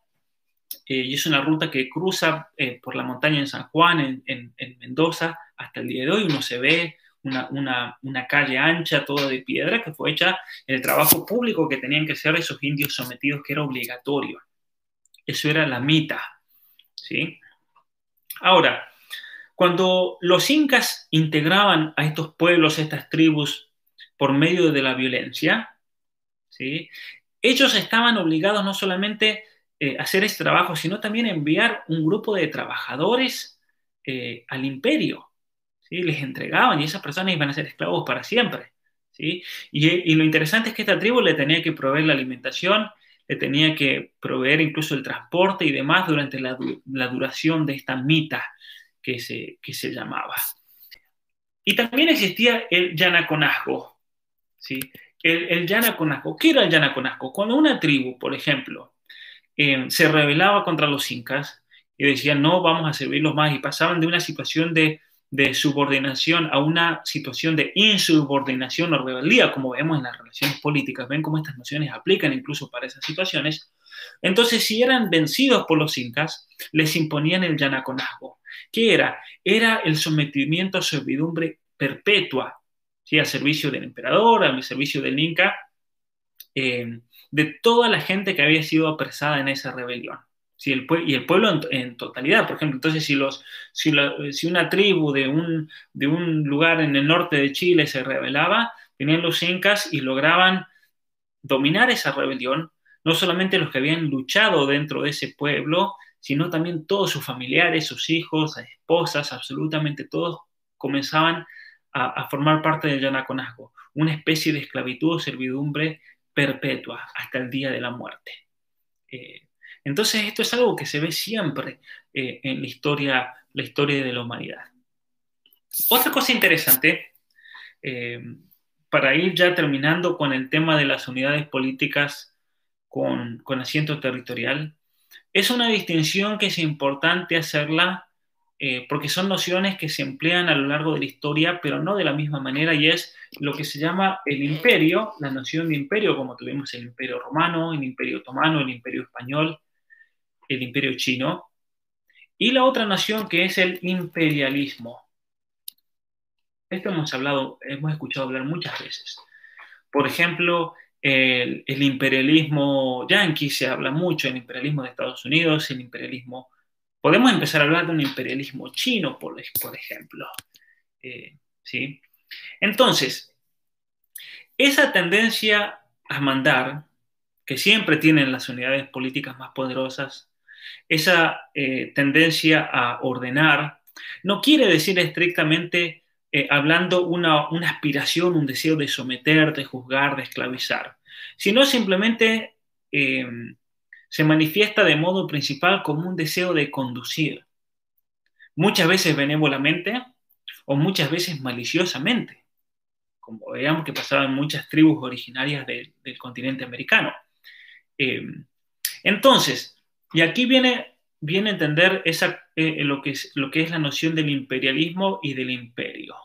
eh, y es una ruta que cruza por la montaña en San Juan, en, en Mendoza, hasta el día de hoy. Uno se ve una, calle ancha, toda de piedra, que fue hecha el trabajo público que tenían que hacer esos indios sometidos, que era obligatorio. Eso era la mita. ¿sí? Ahora, cuando los incas integraban a estos pueblos, a estas tribus, por medio de la violencia, ¿sí? ellos estaban obligados no solamente eh, a hacer este trabajo, sino también a enviar un grupo de trabajadores eh, al imperio les entregaban y esas personas iban a ser esclavos para siempre. ¿sí? Y, lo interesante es que esta tribu le tenía que proveer la alimentación, le tenía que proveer incluso el transporte y demás durante la, duración de esta mita que se, que se llamaba. Y también existía el yanaconazgo. ¿sí? El, el yanaconazgo. ¿Qué era el yanaconazgo? Cuando una tribu, por ejemplo, eh, se rebelaba contra los incas y decían, no, vamos a servirlos más, y pasaban de una situación de de subordinación a una situación de insubordinación o rebeldía, como vemos en las relaciones políticas, ven cómo estas nociones aplican incluso para esas situaciones, entonces si eran vencidos por los incas, les imponían el yanaconazgo. ¿Qué era? Era el sometimiento a servidumbre perpetua, ¿sí? al servicio del emperador, al servicio del inca, eh, de toda la gente que había sido apresada en esa rebelión y el pueblo en, totalidad, por ejemplo, entonces si, los, si, una tribu de un, lugar en el norte de Chile se rebelaba, venían los incas y lograban dominar esa rebelión, no solamente los que habían luchado dentro de ese pueblo, sino también todos sus familiares, sus hijos, esposas, absolutamente todos comenzaban a, formar parte del Yanaconazgo, una especie de esclavitud o servidumbre perpetua hasta el día de la muerte. Eh, entonces esto es algo que se ve siempre eh, en la historia, la historia de la humanidad. Otra cosa interesante, eh, para ir ya terminando con el tema de las unidades políticas con, con asiento territorial, es una distinción que es importante hacerla eh, porque son nociones que se emplean a lo largo de la historia, pero no de la misma manera, y es lo que se llama el imperio, la noción de imperio, como tuvimos el imperio romano, el imperio otomano, el imperio español, el imperio chino, y la otra nación que es el imperialismo. Esto hemos hablado, hemos escuchado hablar muchas veces. Por ejemplo, el, imperialismo yanqui se habla mucho, el imperialismo de Estados Unidos, el imperialismo... Podemos empezar a hablar de un imperialismo chino, por, ejemplo. Eh, ¿sí? Entonces, esa tendencia a mandar, que siempre tienen las unidades políticas más poderosas, esa eh, tendencia a ordenar no quiere decir estrictamente eh, hablando una, aspiración, un deseo de someter, de juzgar, de esclavizar, sino simplemente eh, se manifiesta de modo principal como un deseo de conducir, muchas veces benévolamente o muchas veces maliciosamente, como veíamos que pasaba en muchas tribus originarias del continente americano. entonces, y aquí viene, viene a entender esa, eh, lo, que es, lo que es la noción del imperialismo y del imperio.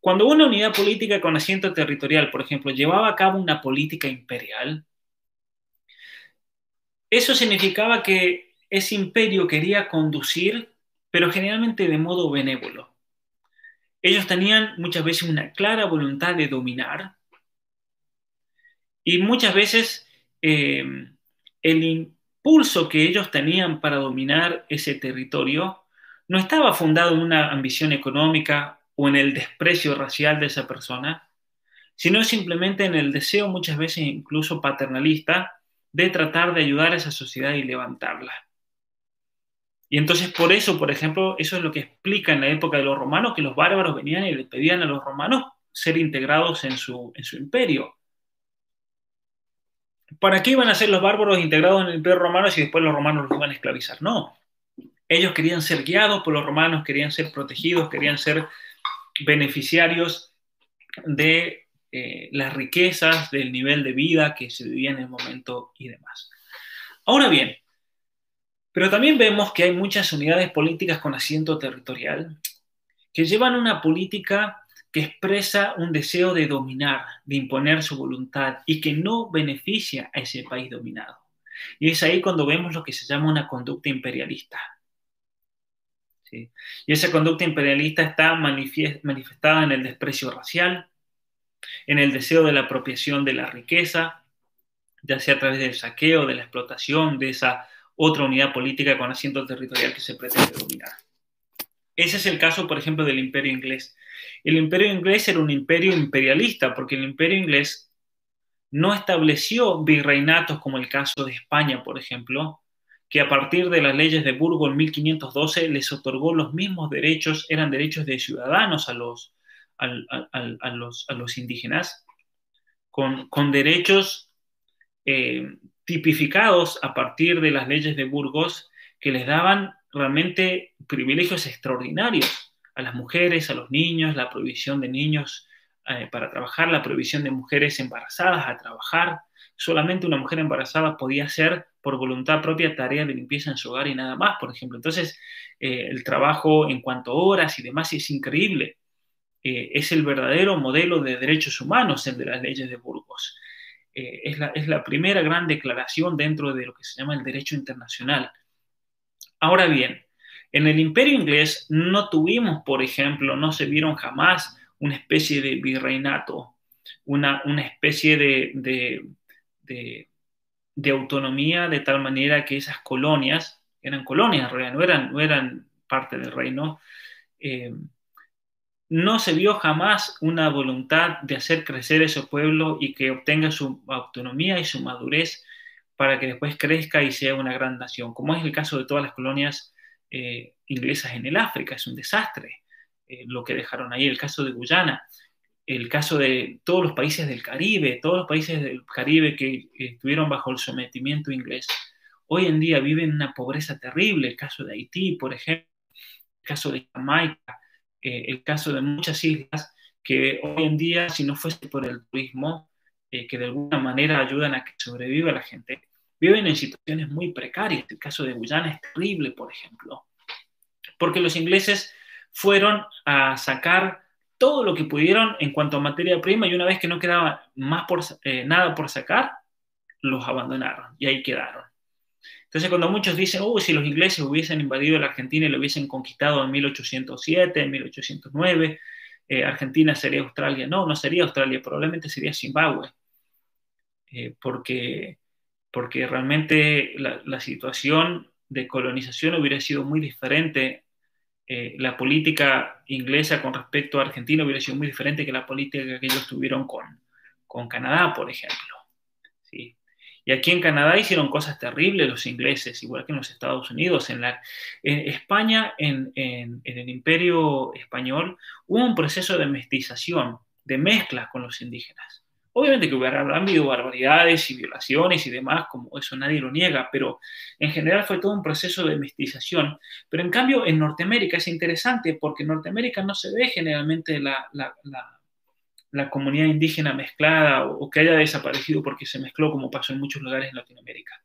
Cuando una unidad política con asiento territorial, por ejemplo, llevaba a cabo una política imperial, eso significaba que ese imperio quería conducir, pero generalmente de modo benévolo. ellos tenían muchas veces una clara voluntad de dominar y muchas veces eh, el impulso que ellos tenían para dominar ese territorio no estaba fundado en una ambición económica o en el desprecio racial de esa persona, sino simplemente en el deseo muchas veces incluso paternalista de tratar de ayudar a esa sociedad y levantarla. Y entonces por eso, por ejemplo, eso es lo que explica en la época de los romanos, que los bárbaros venían y le pedían a los romanos ser integrados en su, en su imperio. ¿Para qué iban a ser los bárbaros integrados en el imperio romano si después los romanos los iban a esclavizar? No. Ellos querían ser guiados por los romanos, querían ser protegidos, querían ser beneficiarios de eh, las riquezas, del nivel de vida que se vivía en el momento y demás. Ahora bien, pero también vemos que hay muchas unidades políticas con asiento territorial que llevan una política que expresa un deseo de dominar, de imponer su voluntad y que no beneficia a ese país dominado. Y es ahí cuando vemos lo que se llama una conducta imperialista. Y esa conducta imperialista está manifestada en el desprecio racial, en el deseo de la apropiación de la riqueza, ya sea a través del saqueo, de la explotación, de esa otra unidad política con asiento territorial que se pretende dominar. Ese es el caso, por ejemplo, del imperio inglés. El imperio inglés era un imperio imperialista porque el imperio inglés no estableció virreinatos como el caso de España, por ejemplo, que a partir de las leyes de Burgos en 1512 les otorgó los mismos derechos, eran derechos de ciudadanos a los, a, los, indígenas, con, derechos eh, tipificados a partir de las leyes de Burgos que les daban realmente privilegios extraordinarios a las mujeres, a los niños, la prohibición de niños eh, para trabajar, la prohibición de mujeres embarazadas a trabajar. Solamente una mujer embarazada podía hacer por voluntad propia tarea de limpieza en su hogar y nada más, por ejemplo. Entonces, eh, el trabajo en cuanto a horas y demás es increíble. Eh, es el verdadero modelo de derechos humanos, el de las leyes de Burgos. Es, la, primera gran declaración dentro de lo que se llama el derecho internacional. Ahora bien, en el imperio inglés no tuvimos, por ejemplo, no se vieron jamás una especie de virreinato, una, una especie de, de, autonomía de tal manera que esas colonias, eran colonias no eran, no eran parte del reino, eh, no se vio jamás una voluntad de hacer crecer ese pueblo y que obtenga su autonomía y su madurez para que después crezca y sea una gran nación, como es el caso de todas las colonias eh, inglesas en el África, es un desastre eh, lo que dejaron ahí, el caso de Guyana, el caso de todos los países del Caribe, todos los países del Caribe que estuvieron bajo el sometimiento inglés, hoy en día viven una pobreza terrible, el caso de Haití, por ejemplo, el caso de Jamaica, eh, el caso de muchas islas que hoy en día, si no fuese por el turismo, eh, que de alguna manera ayudan a que sobreviva la gente, viven en situaciones muy precarias. El caso de Guyana es terrible, por ejemplo, porque los ingleses fueron a sacar todo lo que pudieron en cuanto a materia prima y una vez que no quedaba más por, eh, nada por sacar, los abandonaron y ahí quedaron. Entonces, cuando muchos dicen, oh, si los ingleses hubiesen invadido la Argentina y lo hubiesen conquistado en 1807, en 1809, eh, Argentina sería Australia. No, no sería Australia, probablemente sería Zimbabue, eh, porque, porque realmente la, situación de colonización hubiera sido muy diferente. Eh, la política inglesa con respecto a Argentina hubiera sido muy diferente que la política que ellos tuvieron con, con Canadá, por ejemplo. ¿sí? Y aquí en Canadá hicieron cosas terribles los ingleses, igual que en los Estados Unidos. En, la, España, en, el imperio español, hubo un proceso de mestización, de mezcla con los indígenas. Obviamente que hubiera habido barbaridades y violaciones y demás, como eso nadie lo niega, pero en general fue todo un proceso de mestización. Pero en cambio en Norteamérica es interesante porque en Norteamérica no se ve generalmente la la comunidad indígena mezclada o, que haya desaparecido porque se mezcló como pasó en muchos lugares en Latinoamérica.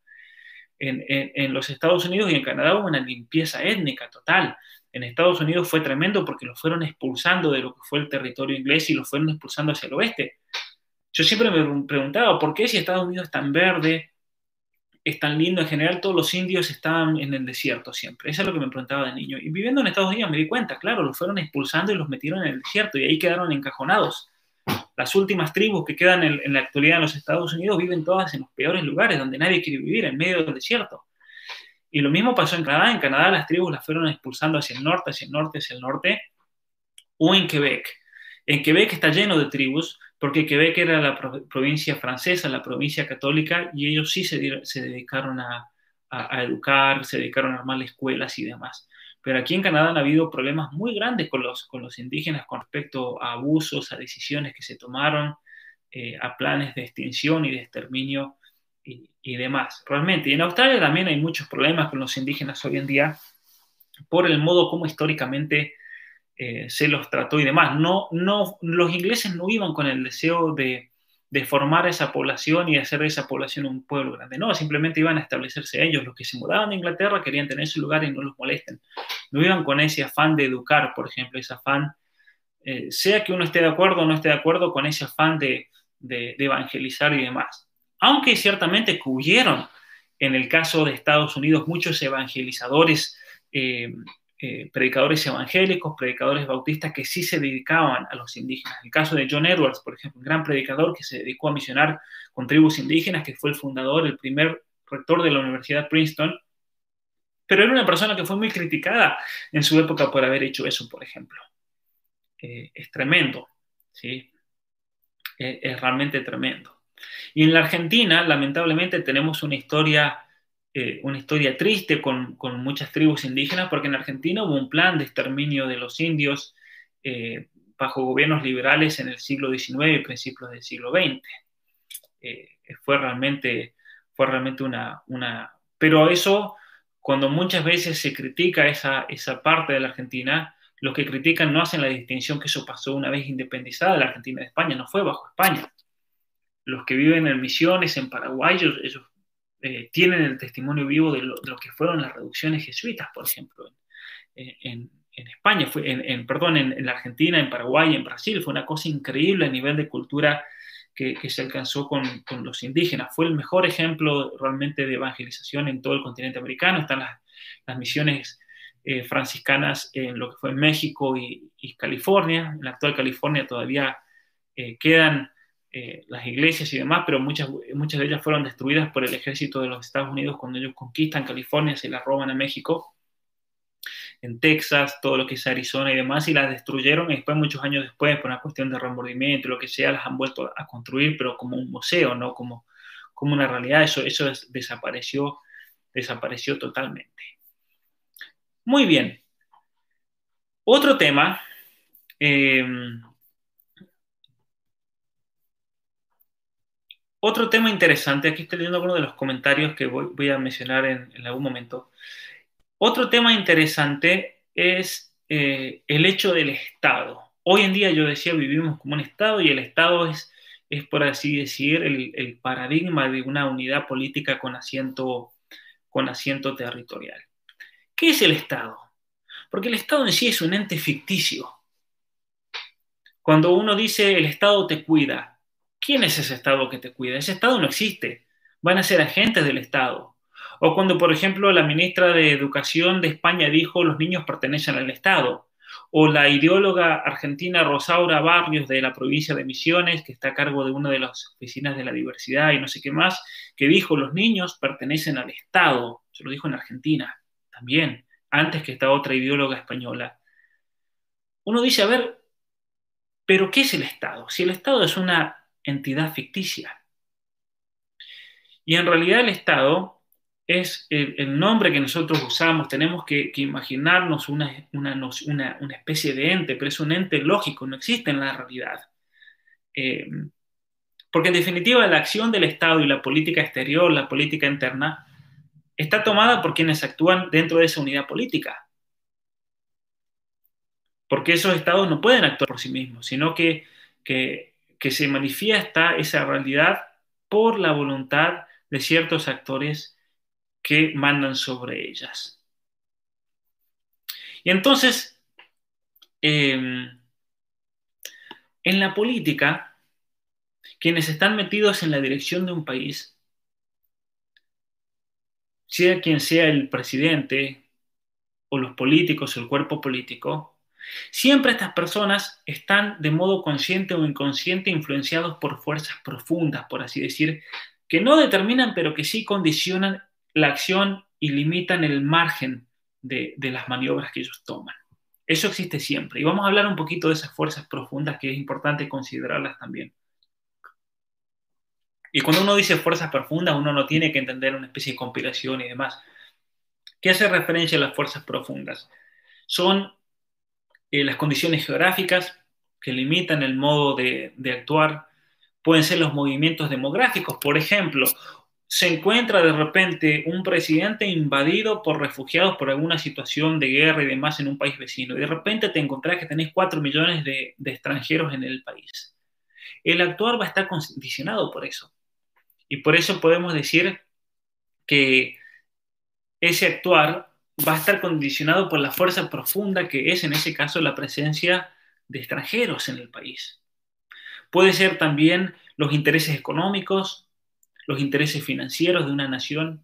En, los Estados Unidos y en Canadá hubo una limpieza étnica total. En Estados Unidos fue tremendo porque los fueron expulsando de lo que fue el territorio inglés y los fueron expulsando hacia el oeste. Yo siempre me preguntaba, ¿por qué si Estados Unidos es tan verde, es tan lindo. En general, todos los indios estaban en el desierto siempre. Eso es lo que me preguntaba de niño. Y viviendo en Estados Unidos me di cuenta, claro, los fueron expulsando y los metieron en el desierto y ahí quedaron encajonados. Las últimas tribus que quedan en, en la actualidad en los Estados Unidos viven todas en los peores lugares, donde nadie quiere vivir, en medio del desierto. Y lo mismo pasó en Canadá. En Canadá las tribus las fueron expulsando hacia el norte, hacia el norte, hacia el norte, o en Quebec. En Quebec está lleno de tribus, porque Quebec era la provincia francesa, la provincia católica, y ellos sí se, dedicaron a, educar, se dedicaron a armar escuelas y demás. Pero aquí en Canadá han habido problemas muy grandes con los, con los indígenas con respecto a abusos, a decisiones que se tomaron, eh, a planes de extinción y de exterminio y, demás, realmente. Y en Australia también hay muchos problemas con los indígenas hoy en día por el modo como históricamente eh, se los trató y demás. No, no, los ingleses no iban con el deseo de, de formar esa población y hacer de esa población un pueblo grande. No, simplemente iban a establecerse ellos. Los que se mudaban de Inglaterra querían tener su lugar y no los molesten. No iban con ese afán de educar, por ejemplo, ese afán, eh, sea que uno esté de acuerdo o no esté de acuerdo con ese afán de, de, evangelizar y demás. Aunque ciertamente cubrieron, en el caso de Estados Unidos, muchos evangelizadores eh, eh, predicadores evangélicos, predicadores bautistas que sí se dedicaban a los indígenas. El caso de John Edwards, por ejemplo, un gran predicador que se dedicó a misionar con tribus indígenas, que fue el fundador, el primer rector de la Universidad Princeton, pero era una persona que fue muy criticada en su época por haber hecho eso, por ejemplo. Eh, es tremendo, ¿sí? Eh, es realmente tremendo. Y en la Argentina, lamentablemente, tenemos una historia eh, una historia triste con, con, muchas tribus indígenas, porque en Argentina hubo un plan de exterminio de los indios eh, bajo gobiernos liberales en el siglo XIX y principios del siglo XX. Eh, fue realmente, fue realmente una, una... Pero eso, cuando muchas veces se critica esa, esa parte de la Argentina, los que critican no hacen la distinción que eso pasó una vez independizada la Argentina de España, no fue bajo España. Los que viven en Misiones, en Paraguay, ellos, ellos eh, tienen el testimonio vivo de lo, que fueron las reducciones jesuitas, por ejemplo, en, España, en, perdón, en, la Argentina, en Paraguay, en Brasil, fue una cosa increíble a nivel de cultura que, se alcanzó con, los indígenas. Fue el mejor ejemplo realmente de evangelización en todo el continente americano. Están las, misiones eh, franciscanas en lo que fue México y, California. En la actual California todavía eh, quedan eh, las iglesias y demás, pero muchas, muchas de ellas fueron destruidas por el ejército de los Estados Unidos cuando ellos conquistan California, se las roban a México, en Texas, todo lo que es Arizona y demás, y las destruyeron y después, muchos años después, por una cuestión de remordimiento, lo que sea, las han vuelto a construir, pero como un museo, no como, como una realidad, eso, eso desapareció, desapareció totalmente. Muy bien. Otro tema eh, Otro tema interesante, aquí estoy leyendo algunos de los comentarios que voy, a mencionar en, algún momento. Otro tema interesante es eh, el hecho del Estado. Hoy en día yo decía vivimos como un Estado y el Estado es, es por así decir, el, paradigma de una unidad política con asiento, con asiento territorial. ¿Qué es el Estado? Porque el Estado en sí es un ente ficticio. Cuando uno dice el Estado te cuida, ¿quién es ese Estado que te cuida? Ese Estado no existe. Van a ser agentes del Estado. O cuando, por ejemplo, la ministra de Educación de España dijo los niños pertenecen al Estado. O la ideóloga argentina Rosaura Barrios de la provincia de Misiones, que está a cargo de una de las oficinas de la diversidad y no sé qué más, que dijo los niños pertenecen al Estado. Se lo dijo en Argentina también, antes que esta otra ideóloga española. Uno dice, a ver, ¿pero qué es el Estado? Si el Estado es una entidad ficticia. Y en realidad el Estado es el, nombre que nosotros usamos, tenemos que, imaginarnos una, una, especie de ente, pero es un ente lógico, no existe en la realidad. Eh, porque en definitiva la acción del Estado y la política exterior, la política interna, está tomada por quienes actúan dentro de esa unidad política. Porque esos estados no pueden actuar por sí mismos, sino que que se manifiesta esa realidad por la voluntad de ciertos actores que mandan sobre ellas. Y entonces, em, en la política, quienes están metidos en la dirección de un país sea quien sea el presidente o los políticos o el cuerpo político, siempre estas personas están de modo consciente o inconsciente influenciados por fuerzas profundas, por así decir, que no determinan, pero que sí condicionan la acción y limitan el margen de, las maniobras que ellos toman. Eso existe siempre. Y vamos a hablar un poquito de esas fuerzas profundas que es importante considerarlas también. Y cuando uno dice fuerzas profundas, uno no tiene que entender una especie de conspiración y demás. ¿Qué hace referencia a las fuerzas profundas? Son eh, las condiciones geográficas que limitan el modo de, actuar. Pueden ser los movimientos demográficos. Por ejemplo, se encuentra de repente un presidente invadido por refugiados por alguna situación de guerra y demás en un país vecino. Y de repente te encontrás que tenés 4 millones de, de extranjeros en el país. El actuar va a estar condicionado por eso. Y por eso podemos decir que ese actuar va a estar condicionado por la fuerza profunda que es en ese caso la presencia de extranjeros en el país. Puede ser también los intereses económicos, los intereses financieros de una nación.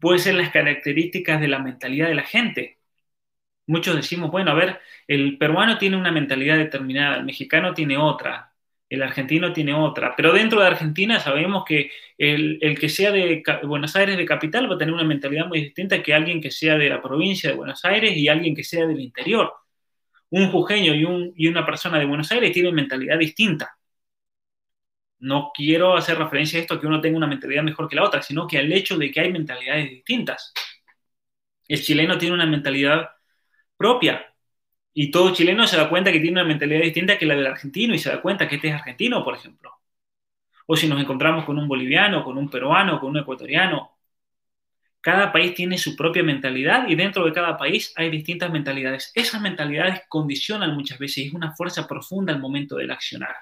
Puede ser las características de la mentalidad de la gente. Muchos decimos, bueno, a ver, el peruano tiene una mentalidad determinada, el mexicano tiene otra, el argentino tiene otra, pero dentro de Argentina sabemos que el, que sea de Buenos Aires de capital va a tener una mentalidad muy distinta que alguien que sea de la provincia de Buenos Aires y alguien que sea del interior. Un jujeño y, un, y una persona de Buenos Aires tienen mentalidad distinta. No quiero hacer referencia a esto que uno tenga una mentalidad mejor que la otra, sino que al hecho de que hay mentalidades distintas. El chileno tiene una mentalidad propia, y todo chileno se da cuenta que tiene una mentalidad distinta que la del argentino y se da cuenta que este es argentino, por ejemplo. O si nos encontramos con un boliviano, con un peruano, con un ecuatoriano. Cada país tiene su propia mentalidad y dentro de cada país hay distintas mentalidades. Esas mentalidades condicionan muchas veces y es una fuerza profunda al momento del accionar.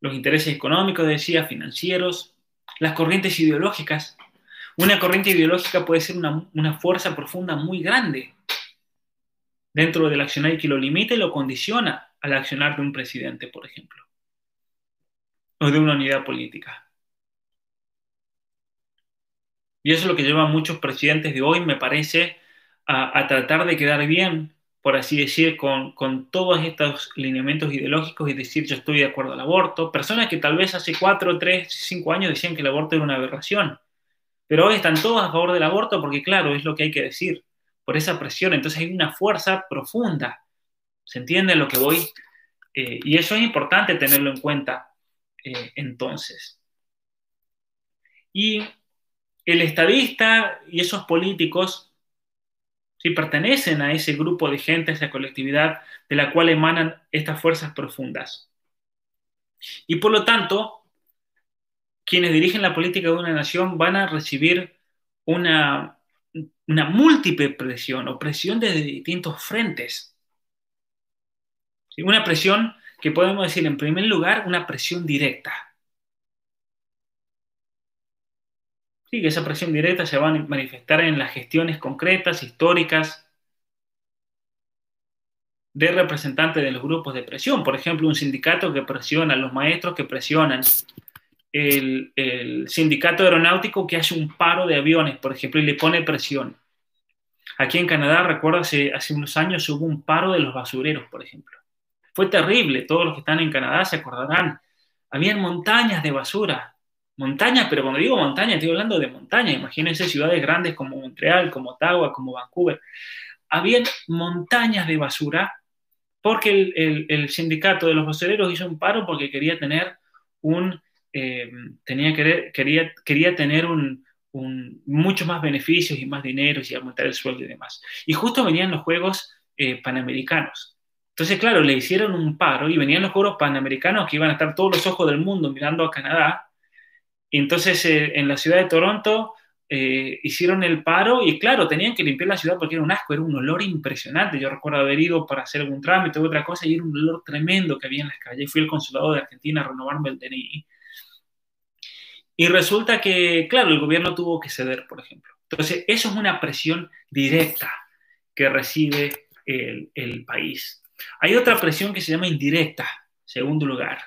Los intereses económicos, decía, financieros, las corrientes ideológicas. Una corriente ideológica puede ser una, una fuerza profunda muy grande dentro del accionar y que lo limita y lo condiciona al accionar de un presidente, por ejemplo, o de una unidad política. Y eso es lo que lleva a muchos presidentes de hoy, me parece, a, tratar de quedar bien, por así decir, con, con, todos estos lineamientos ideológicos y decir yo estoy de acuerdo al aborto. Personas que tal vez hace cuatro, tres, cinco años decían que el aborto era una aberración, pero hoy están todos a favor del aborto porque, claro, es lo que hay que decir por esa presión. Entonces hay una fuerza profunda. ¿Se entiende lo que voy? Eh, y eso es importante tenerlo en cuenta eh, entonces. Y el estadista y esos políticos si pertenecen a ese grupo de gente, a esa colectividad de la cual emanan estas fuerzas profundas. Y por lo tanto, quienes dirigen la política de una nación van a recibir una una múltiple presión o presión desde distintos frentes. Una presión que podemos decir, en primer lugar, una presión directa. Sí, que esa presión directa se va a manifestar en las gestiones concretas, históricas, de representantes de los grupos de presión. Por ejemplo, un sindicato que presiona, los maestros que presionan, el, sindicato aeronáutico que hace un paro de aviones, por ejemplo, y le pone presión. Aquí en Canadá, recuerdo, hace, hace unos años hubo un paro de los basureros, por ejemplo. Fue terrible, todos los que están en Canadá se acordarán. Habían montañas de basura, montañas, pero cuando digo montaña, estoy hablando de montañas. Imagínense ciudades grandes como Montreal, como Ottawa, como Vancouver. Habían montañas de basura porque el, el sindicato de los basureros hizo un paro porque quería tener un eh, tenía quería, quería tener un, mucho más beneficios y más dinero y aumentar el sueldo y demás. Y justo venían los Juegos eh, Panamericanos. Entonces, claro, le hicieron un paro y venían los Juegos Panamericanos que iban a estar todos los ojos del mundo mirando a Canadá. Y entonces, eh, en la ciudad de Toronto, hicieron el paro y claro, tenían que limpiar la ciudad porque era un asco, era un olor impresionante. Yo recuerdo haber ido para hacer algún trámite u otra cosa y era un olor tremendo que había en las calles. Fui al consulado de Argentina a renovarme el DNI y resulta que, claro, el gobierno tuvo que ceder, por ejemplo. Entonces, eso es una presión directa que recibe el, país. Hay otra presión que se llama indirecta, segundo lugar,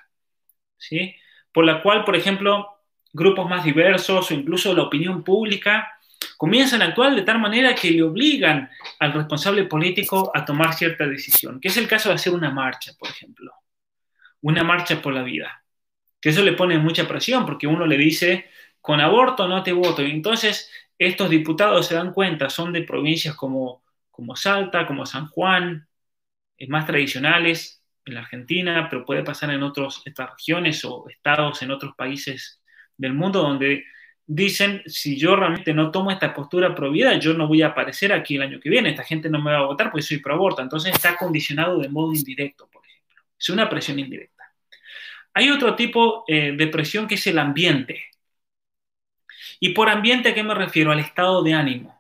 ¿sí? Por la cual, por ejemplo, grupos más diversos o incluso la opinión pública comienzan a actuar de tal manera que le obligan al responsable político a tomar cierta decisión, que es el caso de hacer una marcha, por ejemplo, una marcha por la vida, que eso le pone mucha presión porque uno le dice, con aborto no te voto, y entonces estos diputados se dan cuenta, son de provincias como, como Salta, como San Juan, eh, más tradicionales en la Argentina, pero puede pasar en otras regiones o estados en otros países del mundo donde dicen, si yo realmente no tomo esta postura pro vida, yo no voy a aparecer aquí el año que viene, esta gente no me va a votar porque soy pro aborto. Entonces está condicionado de modo indirecto, por ejemplo. Es una presión indirecta. Hay otro tipo eh, de presión que es el ambiente. Y por ambiente, ¿a qué me refiero? Al estado de ánimo.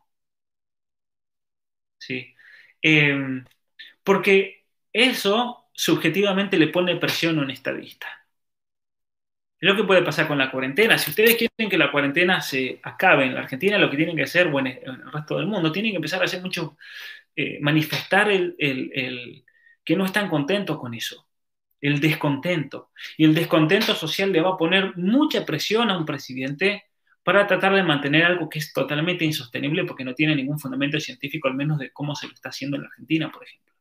¿Sí? Em, porque eso subjetivamente le pone presión a un estadista. Es lo que puede pasar con la cuarentena. Si ustedes quieren que la cuarentena se acabe en la Argentina, lo que tienen que hacer, bueno, en el resto del mundo, tienen que empezar a hacer mucho, eh, manifestar el, que no están contentos con eso, el descontento. Y el descontento social le va a poner mucha presión a un presidente para tratar de mantener algo que es totalmente insostenible porque no tiene ningún fundamento científico, al menos de cómo se lo está haciendo en la Argentina, por ejemplo.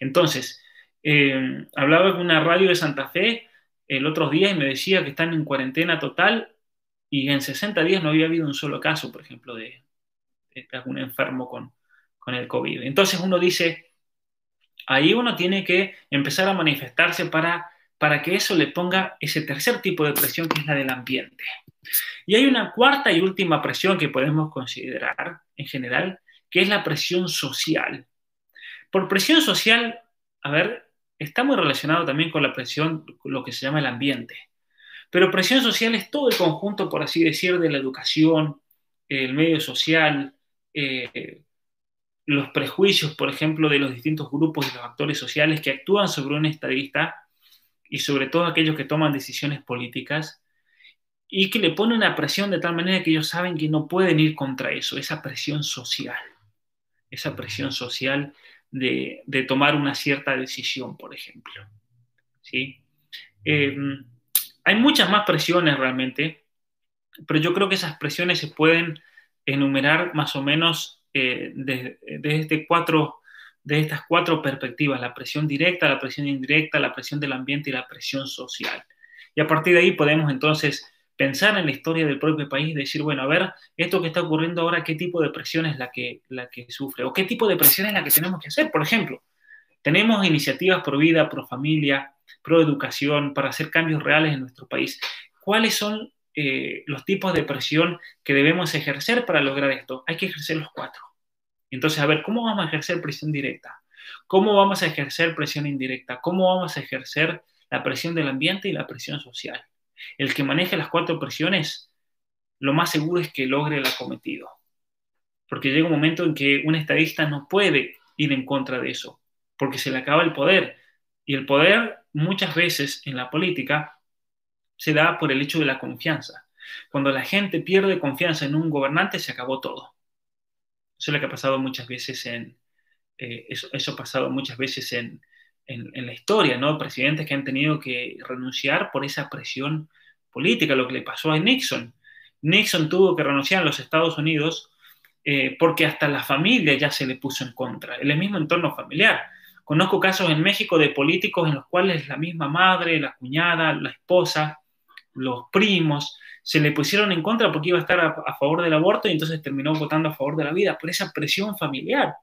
Entonces, eh, hablaba con una radio de Santa Fe el otro día y me decía que están en cuarentena total y en 60 días no había habido un solo caso, por ejemplo, de, algún enfermo con, con el COVID. Entonces uno dice, ahí uno tiene que empezar a manifestarse para, para que eso le ponga ese tercer tipo de presión que es la del ambiente. Y hay una cuarta y última presión que podemos considerar en general, que es la presión social. Por presión social, a ver, está muy relacionado también con la presión, lo que se llama el ambiente. Pero presión social es todo el conjunto, por así decir, de la educación, el medio social, eh, los prejuicios, por ejemplo, de los distintos grupos y los actores sociales que actúan sobre un estadista y sobre todo aquellos que toman decisiones políticas y que le ponen una presión de tal manera que ellos saben que no pueden ir contra eso, esa presión social, esa presión social de, tomar una cierta decisión, por ejemplo. ¿sí? Em, hay muchas más presiones realmente, pero yo creo que esas presiones se pueden enumerar más o menos eh, desde, este cuatro, de estas cuatro perspectivas, la presión directa, la presión indirecta, la presión del ambiente y la presión social. Y a partir de ahí podemos entonces pensar en la historia del propio país, decir, bueno, a ver, esto que está ocurriendo ahora, ¿qué tipo de presión es la que, la que sufre? ¿O qué tipo de presión es la que tenemos que hacer? Por ejemplo, tenemos iniciativas pro vida, pro familia, pro educación, para hacer cambios reales en nuestro país. ¿Cuáles son eh, los tipos de presión que debemos ejercer para lograr esto? Hay que ejercer los cuatro. Entonces, a ver, ¿cómo vamos a ejercer presión directa? ¿Cómo vamos a ejercer presión indirecta? ¿Cómo vamos a ejercer la presión del ambiente y la presión social? El que maneje las cuatro presiones, lo más seguro es que logre el acometido. Porque llega un momento en que un estadista no puede ir en contra de eso, porque se le acaba el poder. Y el poder muchas veces en la política se da por el hecho de la confianza. Cuando la gente pierde confianza en un gobernante, se acabó todo. Eso es lo que ha pasado muchas veces en, eh, eso, ha pasado muchas veces en, en, la historia, ¿no? Presidentes que han tenido que renunciar por esa presión política, lo que le pasó a Nixon. Nixon tuvo que renunciar en los Estados Unidos eh, porque hasta la familia ya se le puso en contra, el mismo entorno familiar. Conozco casos en México de políticos en los cuales la misma madre, la cuñada, la esposa, los primos, se le pusieron en contra porque iba a estar a, favor del aborto y entonces terminó votando a favor de la vida por esa presión familiar.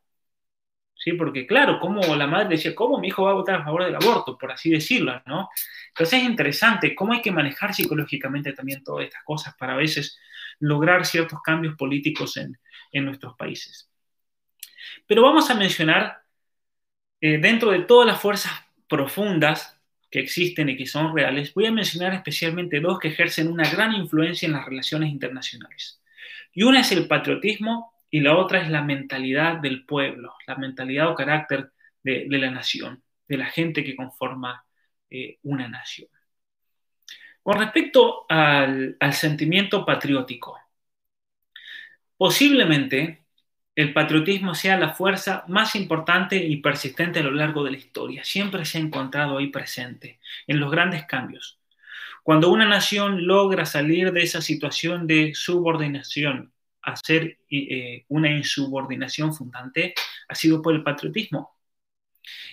¿sí? Porque claro, como la madre decía, ¿cómo mi hijo va a votar a favor del aborto? Por así decirlo, ¿no? Entonces es interesante cómo hay que manejar psicológicamente también todas estas cosas para a veces lograr ciertos cambios políticos en, nuestros países. Pero vamos a mencionar, eh, dentro de todas las fuerzas profundas que existen y que son reales, voy a mencionar especialmente dos que ejercen una gran influencia en las relaciones internacionales. Y una es el patriotismo y la otra es la mentalidad del pueblo, la mentalidad o carácter de, la nación, de la gente que conforma eh, una nación. Con respecto al, al sentimiento patriótico, posiblemente el patriotismo sea la fuerza más importante y persistente a lo largo de la historia. Siempre se ha encontrado ahí presente, en los grandes cambios. Cuando una nación logra salir de esa situación de subordinación a ser eh, una insubordinación fundante, ha sido por el patriotismo.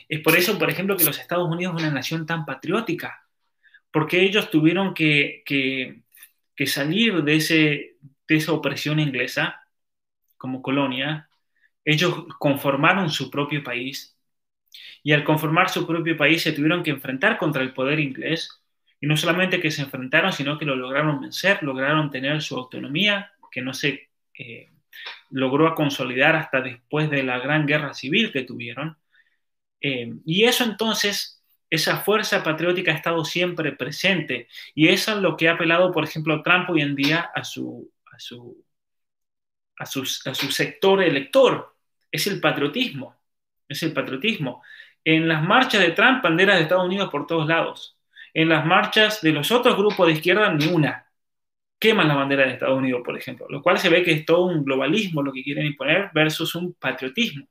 Es por eso, por ejemplo, que los Estados Unidos es una nación tan patriótica, porque ellos tuvieron que, que, salir de, ese, de esa opresión inglesa como colonia, ellos conformaron su propio país y al conformar su propio país se tuvieron que enfrentar contra el poder inglés y no solamente que se enfrentaron, sino que lo lograron vencer, lograron tener su autonomía, que no se eh, logró consolidar hasta después de la gran guerra civil que tuvieron. Eh, y eso entonces, esa fuerza patriótica ha estado siempre presente y eso es lo que ha apelado, por ejemplo, Trump hoy en día a su, a su, a su, sector elector, es el patriotismo, es el patriotismo. En las marchas de Trump, banderas de Estados Unidos por todos lados. En las marchas de los otros grupos de izquierda, ni una. Queman la bandera de Estados Unidos, por ejemplo, lo cual se ve que es todo un globalismo lo que quieren imponer versus un patriotismo.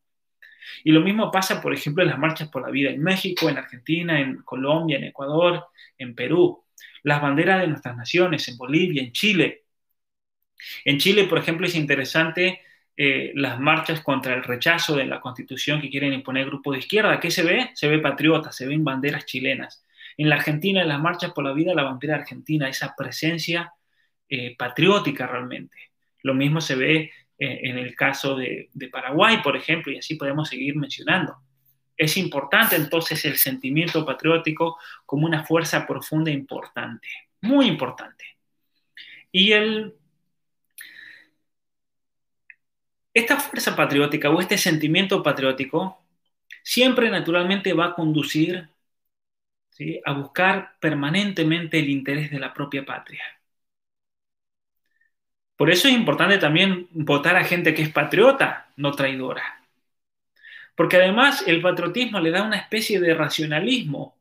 Y lo mismo pasa, por ejemplo, en las marchas por la vida en México, en Argentina, en Colombia, en Ecuador, en Perú. Las banderas de nuestras naciones, en Bolivia, en Chile. En Chile, por ejemplo, es interesante eh, las marchas contra el rechazo de la constitución que quieren imponer grupos de izquierda. ¿Qué se ve? Se ve patriota, se ven banderas chilenas. En la Argentina, en las marchas por la vida, la bandera argentina, esa presencia eh, patriótica realmente. Lo mismo se ve eh, en el caso de, de Paraguay, por ejemplo, y así podemos seguir mencionando. Es importante entonces el sentimiento patriótico como una fuerza profunda importante, muy importante. Y el, esta fuerza patriótica o este sentimiento patriótico siempre naturalmente va a conducir a buscar permanentemente el interés de la propia patria. Por eso es importante también votar a gente que es patriota, no traidora. Porque además el patriotismo le da una especie de racionalismo,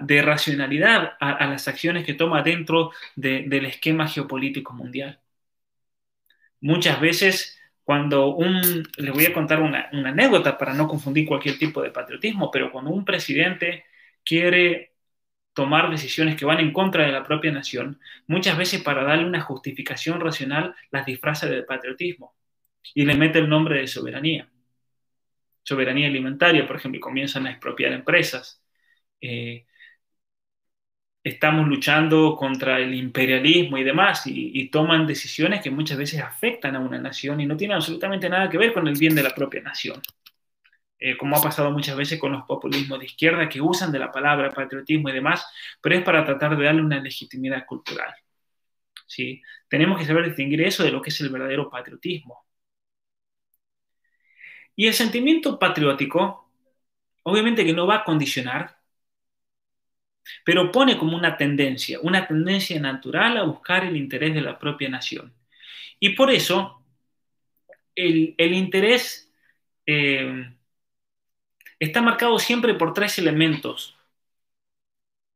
de racionalidad a, las acciones que toma dentro del esquema geopolítico mundial. Muchas veces cuando un, les voy a contar una, anécdota para no confundir cualquier tipo de patriotismo, pero cuando un presidente quiere tomar decisiones que van en contra de la propia nación, muchas veces para darle una justificación racional las disfraza de patriotismo y le mete el nombre de soberanía. Soberanía alimentaria, por ejemplo, y comienzan a expropiar empresas. Eh, estamos luchando contra el imperialismo y demás, y, toman decisiones que muchas veces afectan a una nación y no tienen absolutamente nada que ver con el bien de la propia nación. Eh, como ha pasado muchas veces con los populismos de izquierda que usan de la palabra patriotismo y demás, pero es para tratar de darle una legitimidad cultural. ¿sí? Tenemos que saber distinguir eso de lo que es el verdadero patriotismo. Y el sentimiento patriótico, obviamente que no va a condicionar pero pone como una tendencia, una tendencia natural a buscar el interés de la propia nación. Y por eso el, interés eh, está marcado siempre por tres elementos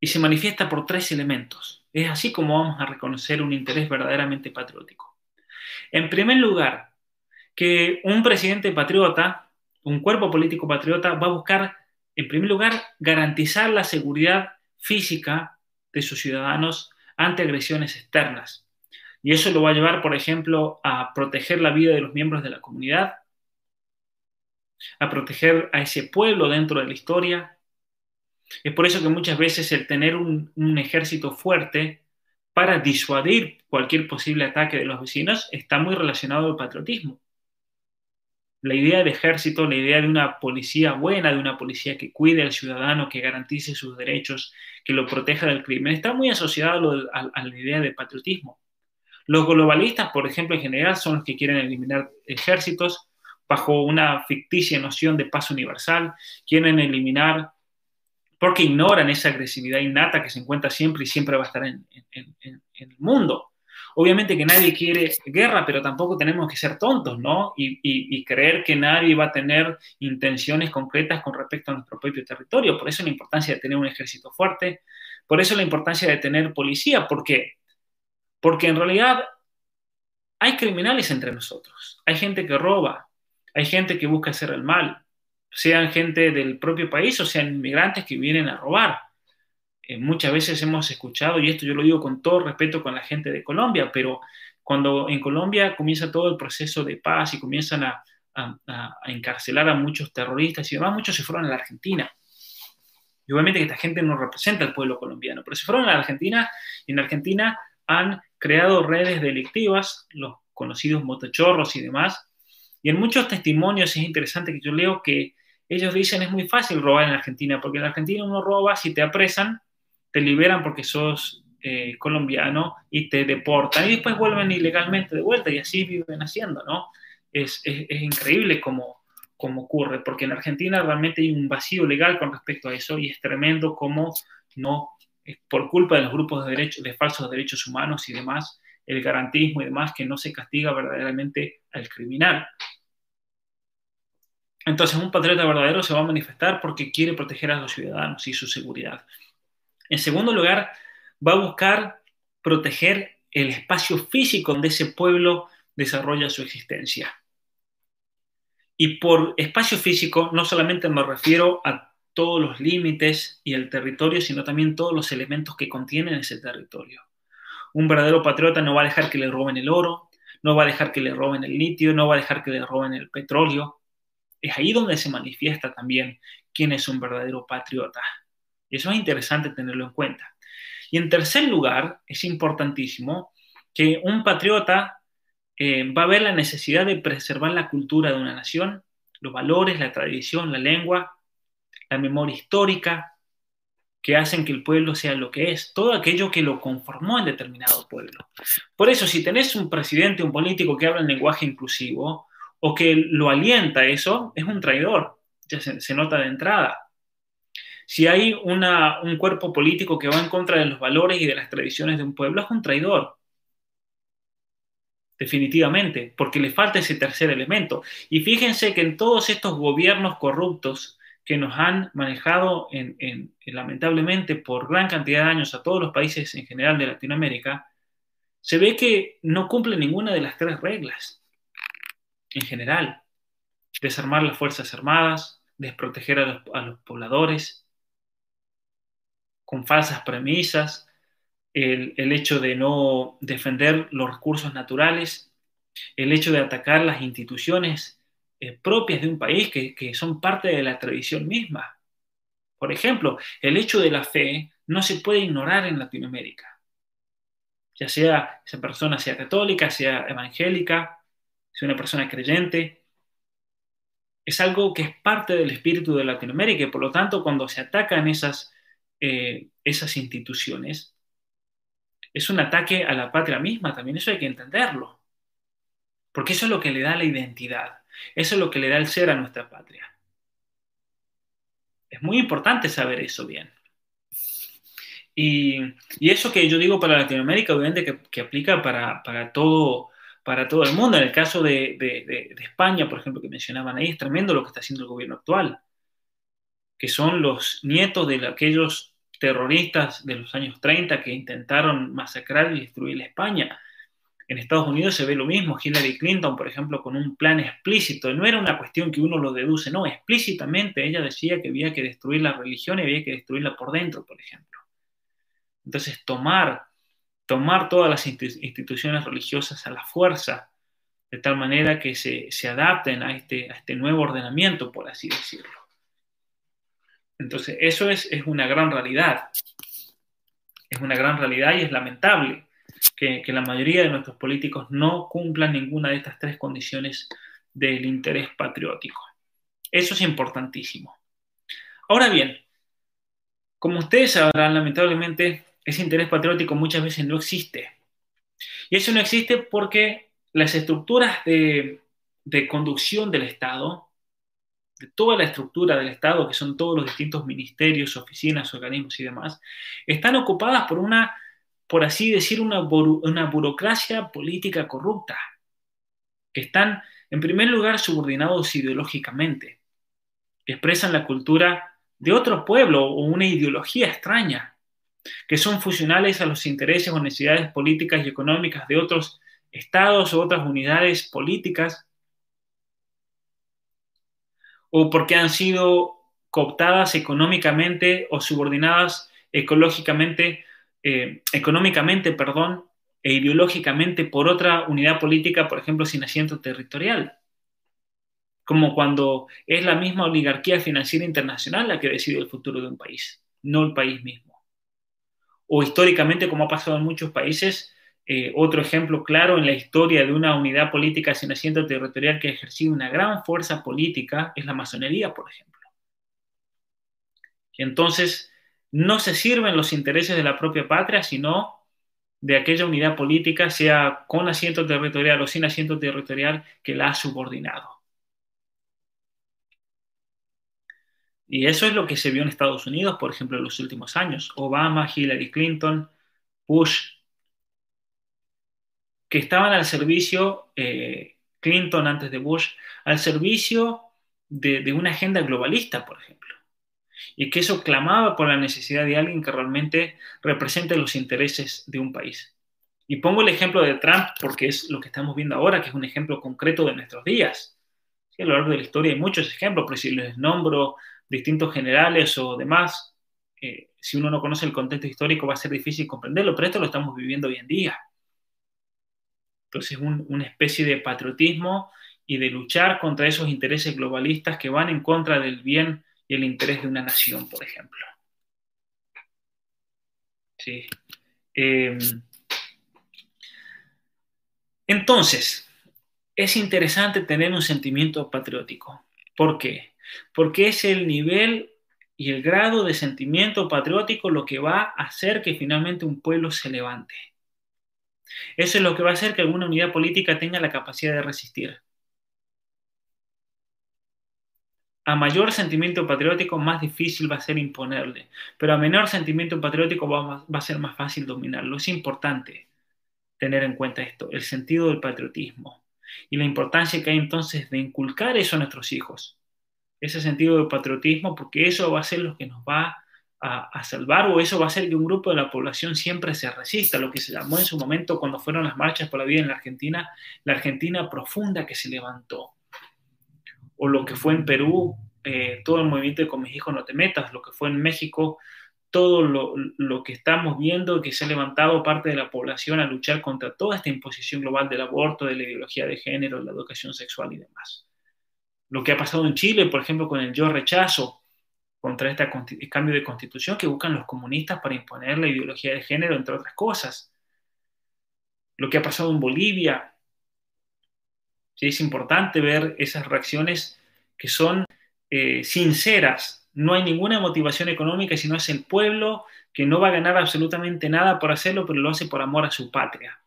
y se manifiesta por tres elementos. Es así como vamos a reconocer un interés verdaderamente patriótico. En primer lugar, que un presidente patriota, un cuerpo político patriota, va a buscar, en primer lugar, garantizar la seguridad física de sus ciudadanos ante agresiones externas. Y eso lo va a llevar, por ejemplo, a proteger la vida de los miembros de la comunidad, a proteger a ese pueblo dentro de la historia. Es por eso que muchas veces el tener un, ejército fuerte para disuadir cualquier posible ataque de los vecinos está muy relacionado al patriotismo la idea de ejército, la idea de una policía buena, de una policía que cuide al ciudadano, que garantice sus derechos, que lo proteja del crimen, está muy asociado a, la idea de patriotismo. Los globalistas, por ejemplo, en general, son los que quieren eliminar ejércitos bajo una ficticia noción de paz universal, quieren eliminar porque ignoran esa agresividad innata que se encuentra siempre y siempre va a estar en el mundo. Obviamente que nadie quiere guerra, pero tampoco tenemos que ser tontos, ¿no? Y, creer que nadie va a tener intenciones concretas con respecto a nuestro propio territorio. Por eso la importancia de tener un ejército fuerte, por eso la importancia de tener policía. ¿Por qué? Porque en realidad hay criminales entre nosotros, hay gente que roba, hay gente que busca hacer el mal, sean gente del propio país o sean inmigrantes que vienen a robar. Eh, muchas veces hemos escuchado, y esto yo lo digo con todo respeto con la gente de Colombia, pero cuando en Colombia comienza todo el proceso de paz y comienzan a, encarcelar a muchos terroristas y demás, muchos se fueron a la Argentina. Y obviamente que esta gente no representa al pueblo colombiano, pero se fueron a la Argentina y en Argentina han creado redes delictivas, los conocidos motochorros y demás. Y en muchos testimonios es interesante que yo leo que ellos dicen es muy fácil robar en Argentina, porque en Argentina uno roba, si te apresan, te liberan porque sos eh, colombiano y te deportan y después vuelven ilegalmente de vuelta y así viven haciendo, ¿no? Es, increíble cómo, cómo, ocurre, porque en Argentina realmente hay un vacío legal con respecto a eso y es tremendo cómo no, por culpa de los grupos de, derechos, de falsos derechos humanos y demás, el garantismo y demás, que no se castiga verdaderamente al criminal. Entonces, un patriota verdadero se va a manifestar porque quiere proteger a los ciudadanos y su seguridad. En segundo lugar, va a buscar proteger el espacio físico donde ese pueblo desarrolla su existencia. Y por espacio físico no solamente me refiero a todos los límites y el territorio, sino también todos los elementos que contienen ese territorio. Un verdadero patriota no va a dejar que le roben el oro, no va a dejar que le roben el litio, no va a dejar que le roben el petróleo. Es ahí donde se manifiesta también quién es un verdadero patriota. Y eso es interesante tenerlo en cuenta. Y en tercer lugar, es importantísimo que un patriota eh, va a ver la necesidad de preservar la cultura de una nación, los valores, la tradición, la lengua, la memoria histórica, que hacen que el pueblo sea lo que es, todo aquello que lo conformó en determinado pueblo. Por eso, si tenés un presidente, un político que habla en lenguaje inclusivo o que lo alienta eso, es un traidor, ya se nota de entrada. Si hay un cuerpo político que va en contra de los valores y de las tradiciones de un pueblo, es un traidor. Definitivamente, porque le falta ese tercer elemento. Y fíjense que en todos estos gobiernos corruptos que nos han manejado lamentablemente por gran cantidad de años a todos los países en general de Latinoamérica, se ve que no cumple ninguna de las tres reglas en general. Desarmar las Fuerzas Armadas, desproteger a los pobladores, con falsas premisas, el, hecho de no defender los recursos naturales, el hecho de atacar las instituciones eh, propias de un país que, que son parte de la tradición misma. Por ejemplo, el hecho de la fe no se puede ignorar en Latinoamérica. Ya sea esa persona sea católica, sea evangélica, sea una persona creyente, es algo que es parte del espíritu de Latinoamérica y por lo tanto cuando se atacan esas eh, esas instituciones, es un ataque a la patria misma, también eso hay que entenderlo, porque eso es lo que le da la identidad, eso es lo que le da el ser a nuestra patria. Es muy importante saber eso bien. Y, eso que yo digo para Latinoamérica, obviamente que, aplica para, todo, para todo el mundo. En el caso de, de, España, por ejemplo, que mencionaban ahí, es tremendo lo que está haciendo el gobierno actual, que son los nietos de aquellos terroristas de los años 30 que intentaron masacrar y destruir España. En Estados Unidos se ve lo mismo. Hillary Clinton, por ejemplo, con un plan explícito. No era una cuestión que uno lo deduce, no, explícitamente ella decía que había que destruir la religión y había que destruirla por dentro, por ejemplo. Entonces, tomar, tomar todas las instituciones religiosas a la fuerza, de tal manera que se, adapten a este, a este nuevo ordenamiento, por así decirlo. Entonces, eso es, una gran realidad. Es una gran realidad y es lamentable que, la mayoría de nuestros políticos no cumplan ninguna de estas tres condiciones del interés patriótico. Eso es importantísimo. Ahora bien, como ustedes sabrán, lamentablemente, ese interés patriótico muchas veces no existe. Y eso no existe porque las estructuras de, de conducción del Estado toda la estructura del Estado, que son todos los distintos ministerios, oficinas, organismos y demás, están ocupadas por una, por así decir, una, una burocracia política corrupta, que están, en primer lugar, subordinados ideológicamente, que expresan la cultura de otro pueblo o una ideología extraña, que son funcionales a los intereses o necesidades políticas y económicas de otros estados o otras unidades políticas o porque han sido cooptadas económicamente o subordinadas ecológicamente, eh, económicamente, perdón, e ideológicamente por otra unidad política, por ejemplo, sin asiento territorial. Como cuando es la misma oligarquía financiera internacional la que decide el futuro de un país, no el país mismo. O históricamente, como ha pasado en muchos países, eh, otro ejemplo claro en la historia de una unidad política sin asiento territorial que ha ejercido una gran fuerza política es la masonería, por ejemplo. Entonces no se sirven los intereses de la propia patria, sino de aquella unidad política, sea con asiento territorial o sin asiento territorial, que la ha subordinado. Y eso es lo que se vio en Estados Unidos, por ejemplo, en los últimos años. Obama, Hillary Clinton, Bush, que estaban al servicio, eh, Clinton antes de Bush, al servicio de, una agenda globalista, por ejemplo. Y que eso clamaba por la necesidad de alguien que realmente represente los intereses de un país. Y pongo el ejemplo de Trump porque es lo que estamos viendo ahora, que es un ejemplo concreto de nuestros días. a lo largo de la historia hay muchos ejemplos, pero si les nombro distintos generales o demás, eh, si uno no conoce el contexto histórico va a ser difícil comprenderlo, pero esto lo estamos viviendo hoy en día. Entonces, una especie de patriotismo y de luchar contra esos intereses globalistas que van en contra del bien y el interés de una nación, por ejemplo. Sí. Em, entonces, es interesante tener un sentimiento patriótico. ¿Por qué? Porque es el nivel y el grado de sentimiento patriótico lo que va a hacer que finalmente un pueblo se levante. Eso es lo que va a hacer que alguna unidad política tenga la capacidad de resistir. A mayor sentimiento patriótico, más difícil va a ser imponerle, pero a menor sentimiento patriótico va, a ser más fácil dominarlo. Es importante tener en cuenta esto, el sentido del patriotismo y la importancia que hay entonces de inculcar eso a nuestros hijos, ese sentido del patriotismo, porque eso va a ser lo que nos va a, salvar o eso va a hacer que un grupo de la población siempre se resista, lo que se llamó en su momento cuando fueron las marchas por la vida en la Argentina, la Argentina profunda que se levantó, o lo que fue en Perú, eh, todo el movimiento de con mis hijos no te metas, lo que fue en México, todo lo, lo, que estamos viendo, que se ha levantado parte de la población a luchar contra toda esta imposición global del aborto, de la ideología de género, la educación sexual y demás. Lo que ha pasado en Chile, por ejemplo, con el yo rechazo, contra este cambio de constitución que buscan los comunistas para imponer la ideología de género, entre otras cosas. Lo que ha pasado en Bolivia. Sí, es importante ver esas reacciones que son eh, sinceras. No hay ninguna motivación económica, sino es el pueblo que no va a ganar absolutamente nada por hacerlo, pero lo hace por amor a su patria.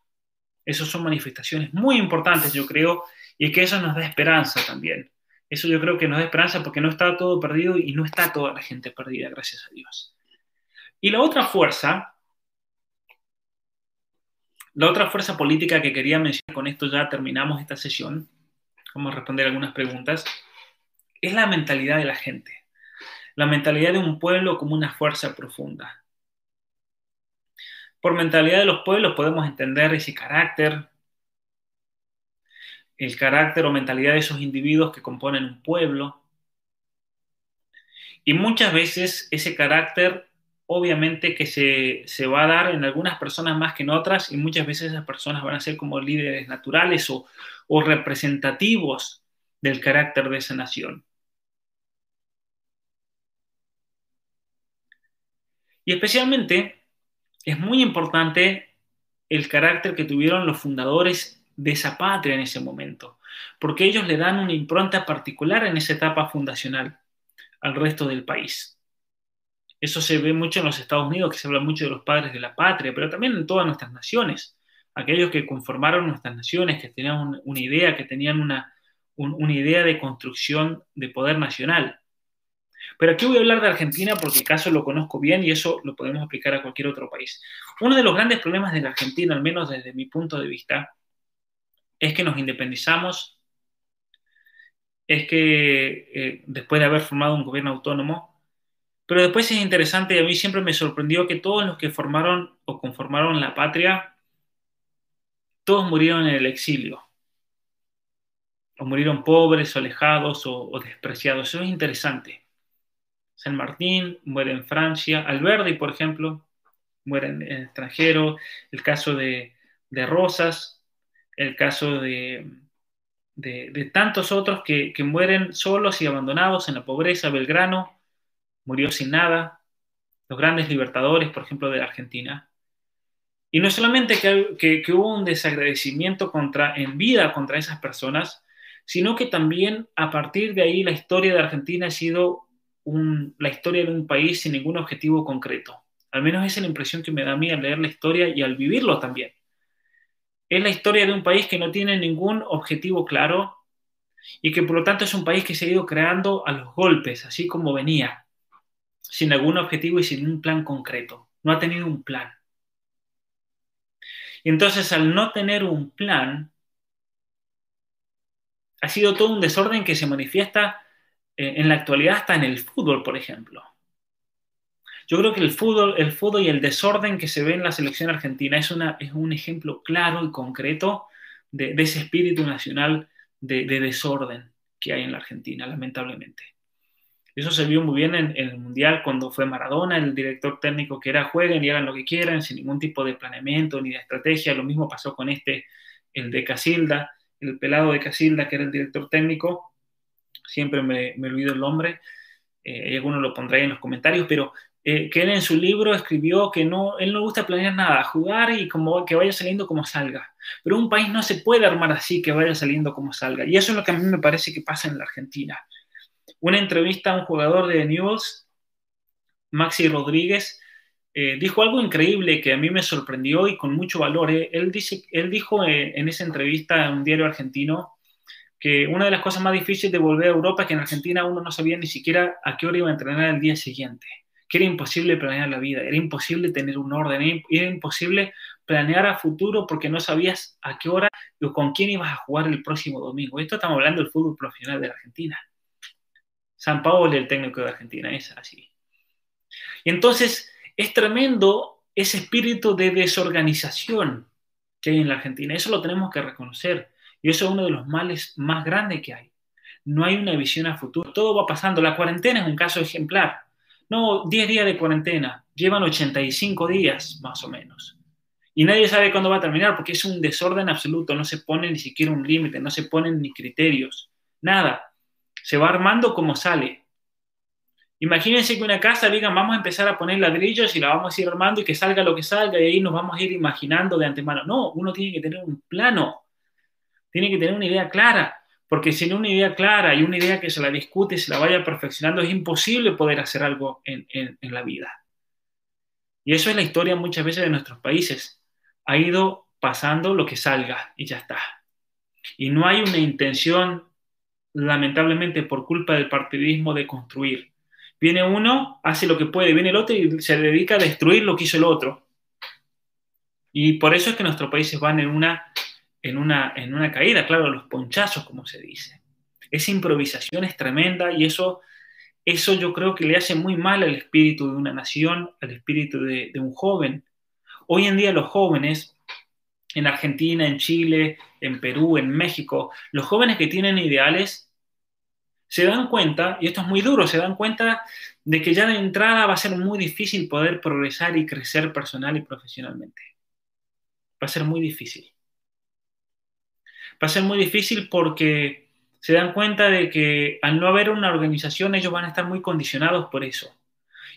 Esas son manifestaciones muy importantes, yo creo, y que eso nos da esperanza también. Eso yo creo que nos da esperanza porque no está todo perdido y no está toda la gente perdida, gracias a Dios. Y la otra fuerza, la otra fuerza política que quería mencionar, con esto ya terminamos esta sesión, vamos a responder algunas preguntas, es la mentalidad de la gente. La mentalidad de un pueblo como una fuerza profunda. Por mentalidad de los pueblos podemos entender ese carácter, el carácter o mentalidad de esos individuos que componen un pueblo. Y muchas veces ese carácter obviamente que se, va a dar en algunas personas más que en otras y muchas veces esas personas van a ser como líderes naturales o, o representativos del carácter de esa nación. Y especialmente es muy importante el carácter que tuvieron los fundadores de esa patria en ese momento, porque ellos le dan una impronta particular en esa etapa fundacional al resto del país. Eso se ve mucho en los Estados Unidos, que se habla mucho de los padres de la patria, pero también en todas nuestras naciones. Aquellos que conformaron nuestras naciones, que tenían una idea, que tenían una, una idea de construcción de poder nacional. Pero aquí voy a hablar de Argentina porque el caso lo conozco bien y eso lo podemos aplicar a cualquier otro país. Uno de los grandes problemas de la Argentina, al menos desde mi punto de vista, es que nos independizamos, es que eh, después de haber formado un gobierno autónomo, pero después es interesante a mí siempre me sorprendió que todos los que formaron o conformaron la patria, todos murieron en el exilio. O murieron pobres o alejados o, despreciados. Eso es interesante. San Martín muere en Francia, Alberdi, por ejemplo, muere en el extranjero, el caso de, Rosas, el caso de, tantos otros que, mueren solos y abandonados en la pobreza, Belgrano murió sin nada, los grandes libertadores, por ejemplo, de la Argentina. Y no solamente que, que, hubo un desagradecimiento contra, en vida contra esas personas, sino que también a partir de ahí la historia de Argentina ha sido la historia de un país sin ningún objetivo concreto. Al menos esa es la impresión que me da a mí al leer la historia y al vivirlo también. Es la historia de un país que no tiene ningún objetivo claro y que por lo tanto es un país que se ha ido creando a los golpes, así como venía, sin algún objetivo y sin un plan concreto. No ha tenido un plan. Y entonces al no tener un plan, ha sido todo un desorden que se manifiesta eh, en la actualidad hasta en el fútbol, por ejemplo. Yo creo que el fútbol, el fútbol y el desorden que se ve en la selección argentina es, una, es un ejemplo claro y concreto de, ese espíritu nacional de, desorden que hay en la Argentina, lamentablemente. Eso se vio muy bien en, en, el Mundial cuando fue Maradona, el director técnico que era jueguen y hagan lo que quieran, sin ningún tipo de planeamiento ni de estrategia. Lo mismo pasó con este, el de Casilda, el pelado de Casilda, que era el director técnico. Siempre me, me olvido el nombre. Eh, alguno lo pondrá en los comentarios, pero eh, que él en su libro escribió que no, él no gusta planear nada, jugar y como que vaya saliendo como salga. Pero un país no se puede armar así, que vaya saliendo como salga. Y eso es lo que a mí me parece que pasa en la Argentina. Una entrevista a un jugador de News, Maxi Rodríguez, eh, dijo algo increíble que a mí me sorprendió y con mucho valor. Eh. Él, dice, él dijo en esa entrevista en un diario argentino que una de las cosas más difíciles de volver a Europa es que en Argentina uno no sabía ni siquiera a qué hora iba a entrenar el día siguiente que era imposible planear la vida, era imposible tener un orden, era imposible planear a futuro porque no sabías a qué hora o con quién ibas a jugar el próximo domingo. Esto estamos hablando del fútbol profesional de la Argentina. San Paolo, el técnico de Argentina, es así. Y entonces es tremendo ese espíritu de desorganización que hay en la Argentina. Eso lo tenemos que reconocer. Y eso es uno de los males más grandes que hay. No hay una visión a futuro. Todo va pasando. La cuarentena es un caso ejemplar. No, 10 días de cuarentena, llevan 85 días más o menos. Y nadie sabe cuándo va a terminar porque es un desorden absoluto, no se pone ni siquiera un límite, no se ponen ni criterios, nada. Se va armando como sale. Imagínense que una casa digan, vamos a empezar a poner ladrillos y la vamos a ir armando y que salga lo que salga y ahí nos vamos a ir imaginando de antemano. No, uno tiene que tener un plano, tiene que tener una idea clara. Porque sin una idea clara y una idea que se la discute y se la vaya perfeccionando, es imposible poder hacer algo en, la vida. Y eso es la historia muchas veces de nuestros países. Ha ido pasando lo que salga y ya está. Y no hay una intención, lamentablemente, por culpa del partidismo de construir. Viene uno, hace lo que puede, viene el otro y se dedica a destruir lo que hizo el otro. Y por eso es que nuestros países van en una en una, en una caída, claro, los ponchazos, como se dice. Esa improvisación es tremenda y eso, eso yo creo que le hace muy mal al espíritu de una nación, al espíritu de, de un joven. Hoy en día los jóvenes, en Argentina, en Chile, en Perú, en México, los jóvenes que tienen ideales se dan cuenta, y esto es muy duro, se dan cuenta de que ya de entrada va a ser muy difícil poder progresar y crecer personal y profesionalmente. Va a ser muy difícil va a ser muy difícil porque se dan cuenta de que al no haber una organización ellos van a estar muy condicionados por eso.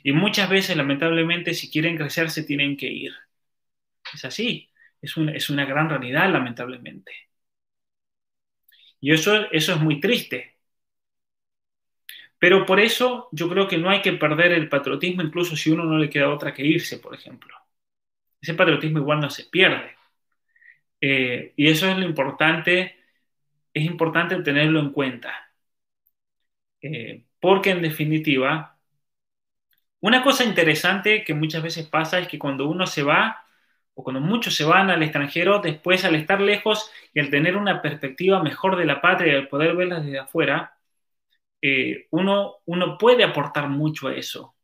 Y muchas veces, lamentablemente, si quieren crecer, se tienen que ir. Es así, es una, es una gran realidad, lamentablemente. Y eso, eso es muy triste. Pero por eso yo creo que no hay que perder el patriotismo, incluso si uno no le queda otra que irse, por ejemplo. Ese patriotismo igual no se pierde. Eh, y eso es lo importante, es importante tenerlo en cuenta. Eh, porque en definitiva, una cosa interesante que muchas veces pasa es que cuando uno se va, o cuando muchos se van al extranjero, después al estar lejos y al tener una perspectiva mejor de la patria y al poder verla desde afuera, eh, uno, uno puede aportar mucho a eso.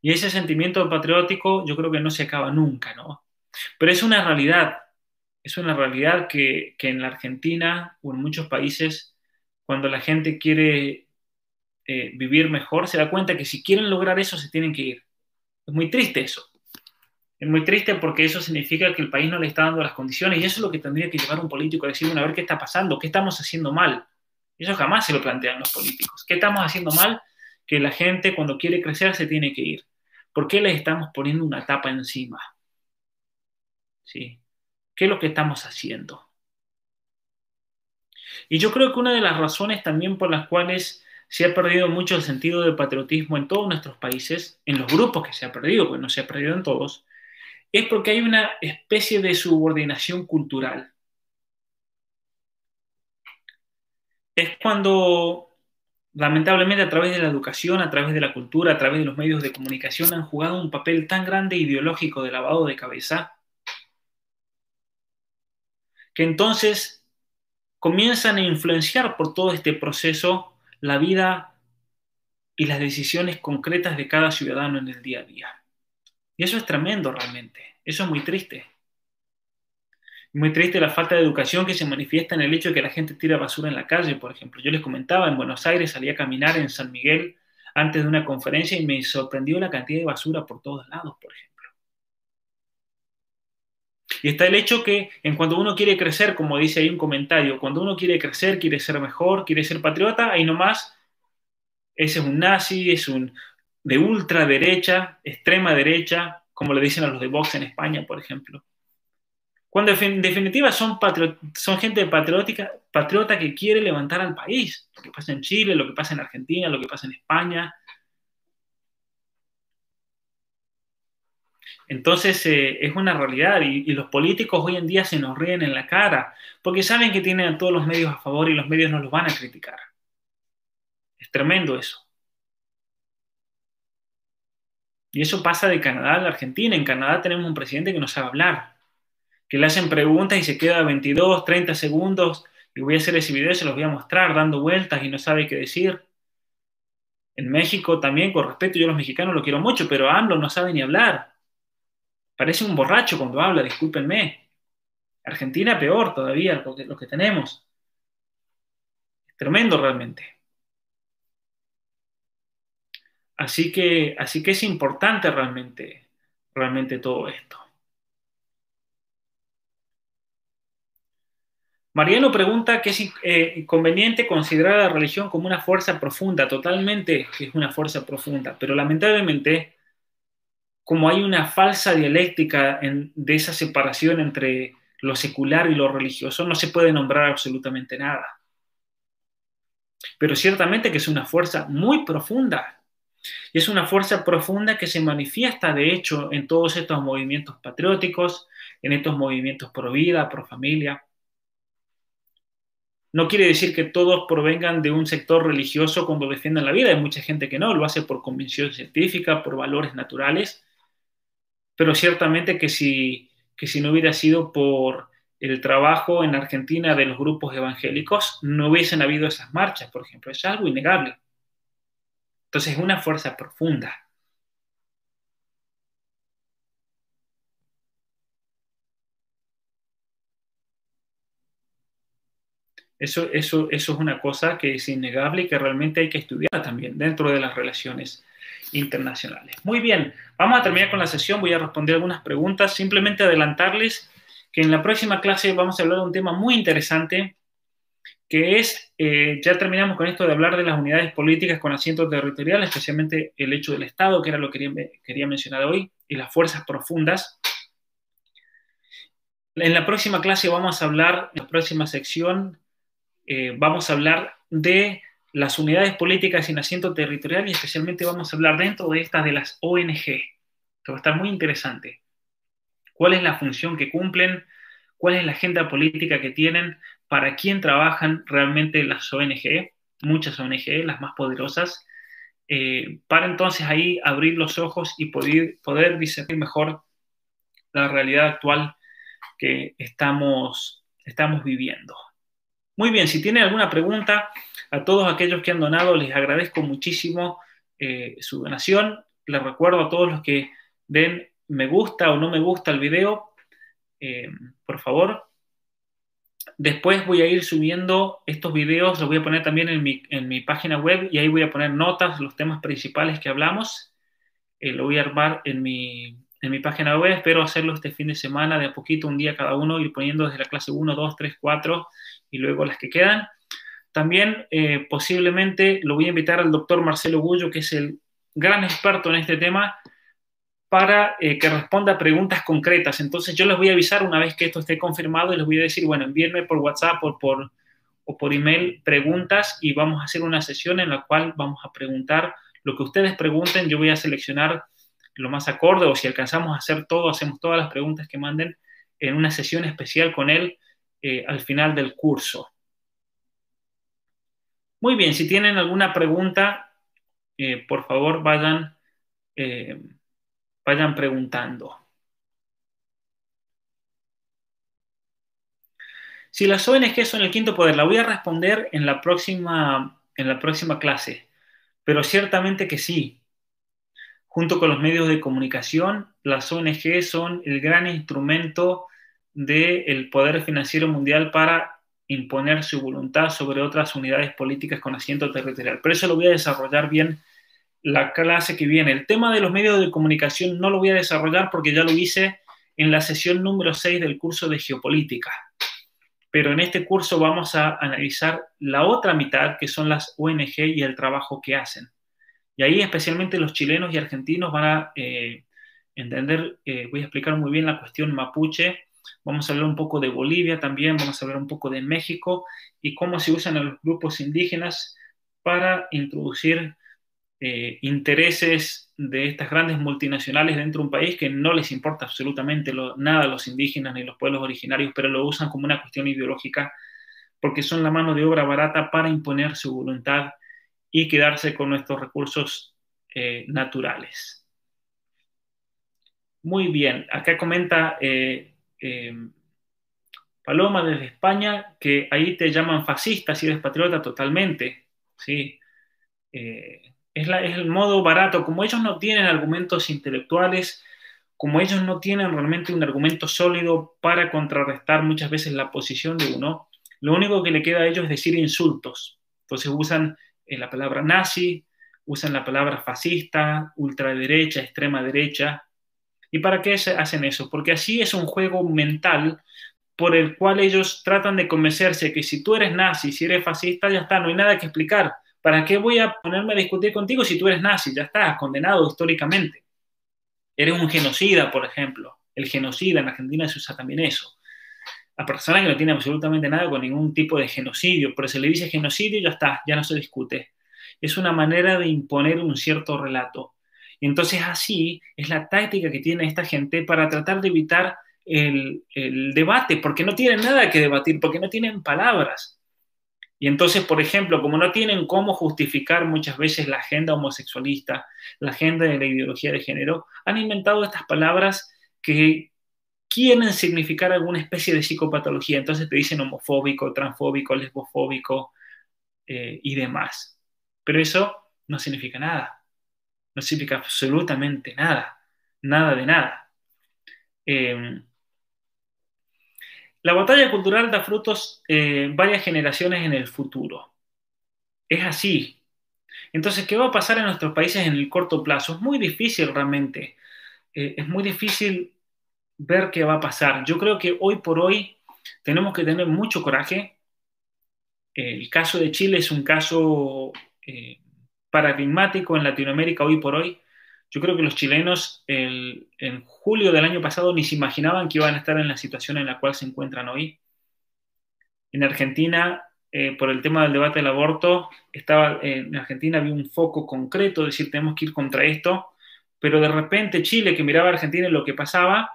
Y ese sentimiento patriótico yo creo que no se acaba nunca, ¿no? Pero es una realidad es una realidad que, en la Argentina o en muchos países, cuando la gente quiere eh, vivir mejor, se da cuenta que si quieren lograr eso se tienen que ir. Es muy triste eso. Es muy triste porque eso significa que el país no le está dando las condiciones y eso es lo que tendría que llevar un político a decir, bueno, a ver qué está pasando, qué estamos haciendo mal. Eso jamás se lo plantean los políticos. ¿Qué estamos haciendo mal? Que la gente cuando quiere crecer se tiene que ir. ¿Por qué les estamos poniendo una tapa encima? ¿Sí? ¿Qué es lo que estamos haciendo? Y yo creo que una de las razones también por las cuales se ha perdido mucho el sentido de patriotismo en todos nuestros países, en los grupos que se ha perdido, pues no se ha perdido en todos, es porque hay una especie de subordinación cultural. Es cuando, lamentablemente, a través de la educación, a través de la cultura, a través de los medios de comunicación, han jugado un papel tan grande ideológico de lavado de cabeza, que entonces comienzan a influenciar por todo este proceso la vida y las decisiones concretas de cada ciudadano en el día a día. Y eso es tremendo realmente, eso es muy triste. Muy triste la falta de educación que se manifiesta en el hecho de que la gente tira basura en la calle, por ejemplo. Yo les comentaba, en Buenos Aires salí a caminar en San Miguel antes de una conferencia y me sorprendió la cantidad de basura por todos lados, por ejemplo. Y está el hecho que en cuando uno quiere crecer, como dice ahí un comentario, cuando uno quiere crecer, quiere ser mejor, quiere ser patriota, ahí nomás, ese es un nazi, es un de ultraderecha, extrema derecha, como le dicen a los de Vox en España, por ejemplo. Cuando en definitiva son, son gente patriótica, patriota que quiere levantar al país. Lo que pasa en Chile, lo que pasa en Argentina, lo que pasa en España, Entonces eh, es una realidad y, los políticos hoy en día se nos ríen en la cara porque saben que tienen a todos los medios a favor y los medios no los van a criticar. Es tremendo eso. Y eso pasa de Canadá a la Argentina. En Canadá tenemos un presidente que no sabe hablar, que le hacen preguntas y se queda 22, 30 segundos y voy a hacer ese video y se los voy a mostrar dando vueltas y no sabe qué decir. En México también, con respeto, yo a los mexicanos lo quiero mucho, pero AMLO no sabe ni hablar. Parece un borracho cuando habla, discúlpenme. Argentina peor todavía lo que, lo que tenemos. Es tremendo realmente. Así que, así que es importante realmente, realmente todo esto. Mariano pregunta que es eh, conveniente considerar a la religión como una fuerza profunda, totalmente es una fuerza profunda, pero lamentablemente como hay una falsa dialéctica de esa separación entre lo secular y lo religioso, no se puede nombrar absolutamente nada. Pero ciertamente que es una fuerza muy profunda. Y es una fuerza profunda que se manifiesta, de hecho, en todos estos movimientos patrióticos, en estos movimientos pro vida, pro familia. No quiere decir que todos provengan de un sector religioso cuando defiendan la vida. Hay mucha gente que no, lo hace por convicción científica, por valores naturales pero ciertamente que si, que si no hubiera sido por el trabajo en Argentina de los grupos evangélicos, no hubiesen habido esas marchas, por ejemplo. Es algo innegable. Entonces es una fuerza profunda. Eso, eso, eso es una cosa que es innegable y que realmente hay que estudiar también dentro de las relaciones internacionales. Muy bien, vamos a terminar con la sesión, voy a responder algunas preguntas, simplemente adelantarles que en la próxima clase vamos a hablar de un tema muy interesante, que es, eh, ya terminamos con esto de hablar de las unidades políticas con asiento territorial, especialmente el hecho del Estado, que era lo que quería, quería mencionar hoy, y las fuerzas profundas. En la próxima clase vamos a hablar, en la próxima sección, eh, vamos a hablar de las unidades políticas sin asiento territorial y especialmente vamos a hablar dentro de estas de las ONG. Esto va a estar muy interesante. ¿Cuál es la función que cumplen? ¿Cuál es la agenda política que tienen? ¿Para quién trabajan realmente las ONG? Muchas ONG, las más poderosas. Eh, para entonces ahí abrir los ojos y poder, poder discernir mejor la realidad actual que estamos, estamos viviendo. Muy bien, si tienen alguna pregunta, a todos aquellos que han donado les agradezco muchísimo eh, su donación. Les recuerdo a todos los que den me gusta o no me gusta el video, eh, por favor, Después voy a ir subiendo estos videos, los voy a poner también en mi, en mi página web y ahí voy a poner notas, los temas principales que hablamos. Eh, lo voy a armar en mi, en mi página web. Espero hacerlo este fin de semana, de a poquito, un día cada uno, ir poniendo desde la clase 1, 2, 3, 4 y luego las que quedan. También eh, posiblemente lo voy a invitar al doctor Marcelo Gullo, que es el gran experto en este tema, para eh, que responda preguntas concretas. Entonces yo les voy a avisar una vez que esto esté confirmado y les voy a decir, bueno, envíenme por WhatsApp o por, o por email preguntas y vamos a hacer una sesión en la cual vamos a preguntar lo que ustedes pregunten. Yo voy a seleccionar lo más acorde o si alcanzamos a hacer todo, hacemos todas las preguntas que manden en una sesión especial con él eh, al final del curso. Muy bien, si tienen alguna pregunta, eh, por favor vayan, eh, vayan preguntando. Si las ONG son el quinto poder, la voy a responder en la próxima, en la próxima clase, pero ciertamente que sí. Junto con los medios de comunicación, las ONG son el gran instrumento del poder financiero mundial para imponer su voluntad sobre otras unidades políticas con asiento territorial. Pero eso lo voy a desarrollar bien la clase que viene. El tema de los medios de comunicación no lo voy a desarrollar porque ya lo hice en la sesión número 6 del curso de geopolítica. Pero en este curso vamos a analizar la otra mitad, que son las ONG y el trabajo que hacen. Y ahí especialmente los chilenos y argentinos van a eh, entender, eh, voy a explicar muy bien la cuestión mapuche Vamos a hablar un poco de Bolivia también, vamos a hablar un poco de México y cómo se usan los grupos indígenas para introducir eh, intereses de estas grandes multinacionales dentro de un país que no les importa absolutamente nada a los indígenas ni los pueblos originarios, pero lo usan como una cuestión ideológica porque son la mano de obra barata para imponer su voluntad y quedarse con nuestros recursos eh, naturales. Muy bien, acá comenta eh, Em, Paloma desde España, que ahí te llaman fascista si eres patriota totalmente. ¿sí? Eh, es, es, el modo barato, como ellos no tienen argumentos intelectuales, como ellos no tienen realmente un argumento sólido para contrarrestar muchas veces la posición de uno, lo único que le queda a ellos es decir insultos. Entonces usan eh, la palabra nazi, usan la palabra fascista, ultraderecha, extrema derecha, ¿Y para qué hacen eso? Porque así es un juego mental por el cual ellos tratan de convencerse que si tú eres nazi, si eres fascista, ya está, no hay nada que explicar. ¿Para qué voy a ponerme a discutir contigo si tú eres nazi? Ya está, condenado históricamente. Eres un genocida, por ejemplo. El genocida en Argentina se usa también eso. A personas que no tienen absolutamente nada con ningún tipo de genocidio, pero se le dice genocidio y ya está, ya no se discute. Es una manera de imponer un cierto relato. Entonces así es la táctica que tiene esta gente para tratar de evitar el, debate, porque no tienen nada que debatir, porque no tienen palabras. Y entonces, por ejemplo, como no tienen cómo justificar muchas veces la agenda homosexualista, la agenda de la ideología de género, han inventado estas palabras que quieren significar alguna especie de psicopatología. Entonces te dicen homofóbico, transfóbico, lesbofóbico eh, y demás. Pero eso no significa nada no significa absolutamente nada, nada de nada. Eh, la batalla cultural da frutos eh, varias generaciones en el futuro. Es así. Entonces, ¿qué va a pasar en nuestros países en el corto plazo? Es muy difícil realmente. Eh, es muy difícil ver qué va a pasar. Yo creo que hoy por hoy tenemos que tener mucho coraje. El caso de Chile es un caso paradigmático en Latinoamérica hoy por hoy. Yo creo que los chilenos en julio del año pasado ni se imaginaban que iban a estar en la situación en la cual se encuentran hoy. En Argentina, eh, por el tema del debate del aborto, estaba, en Argentina había un foco concreto, decir, tenemos que ir contra esto, pero de repente Chile, que miraba a Argentina y lo que pasaba,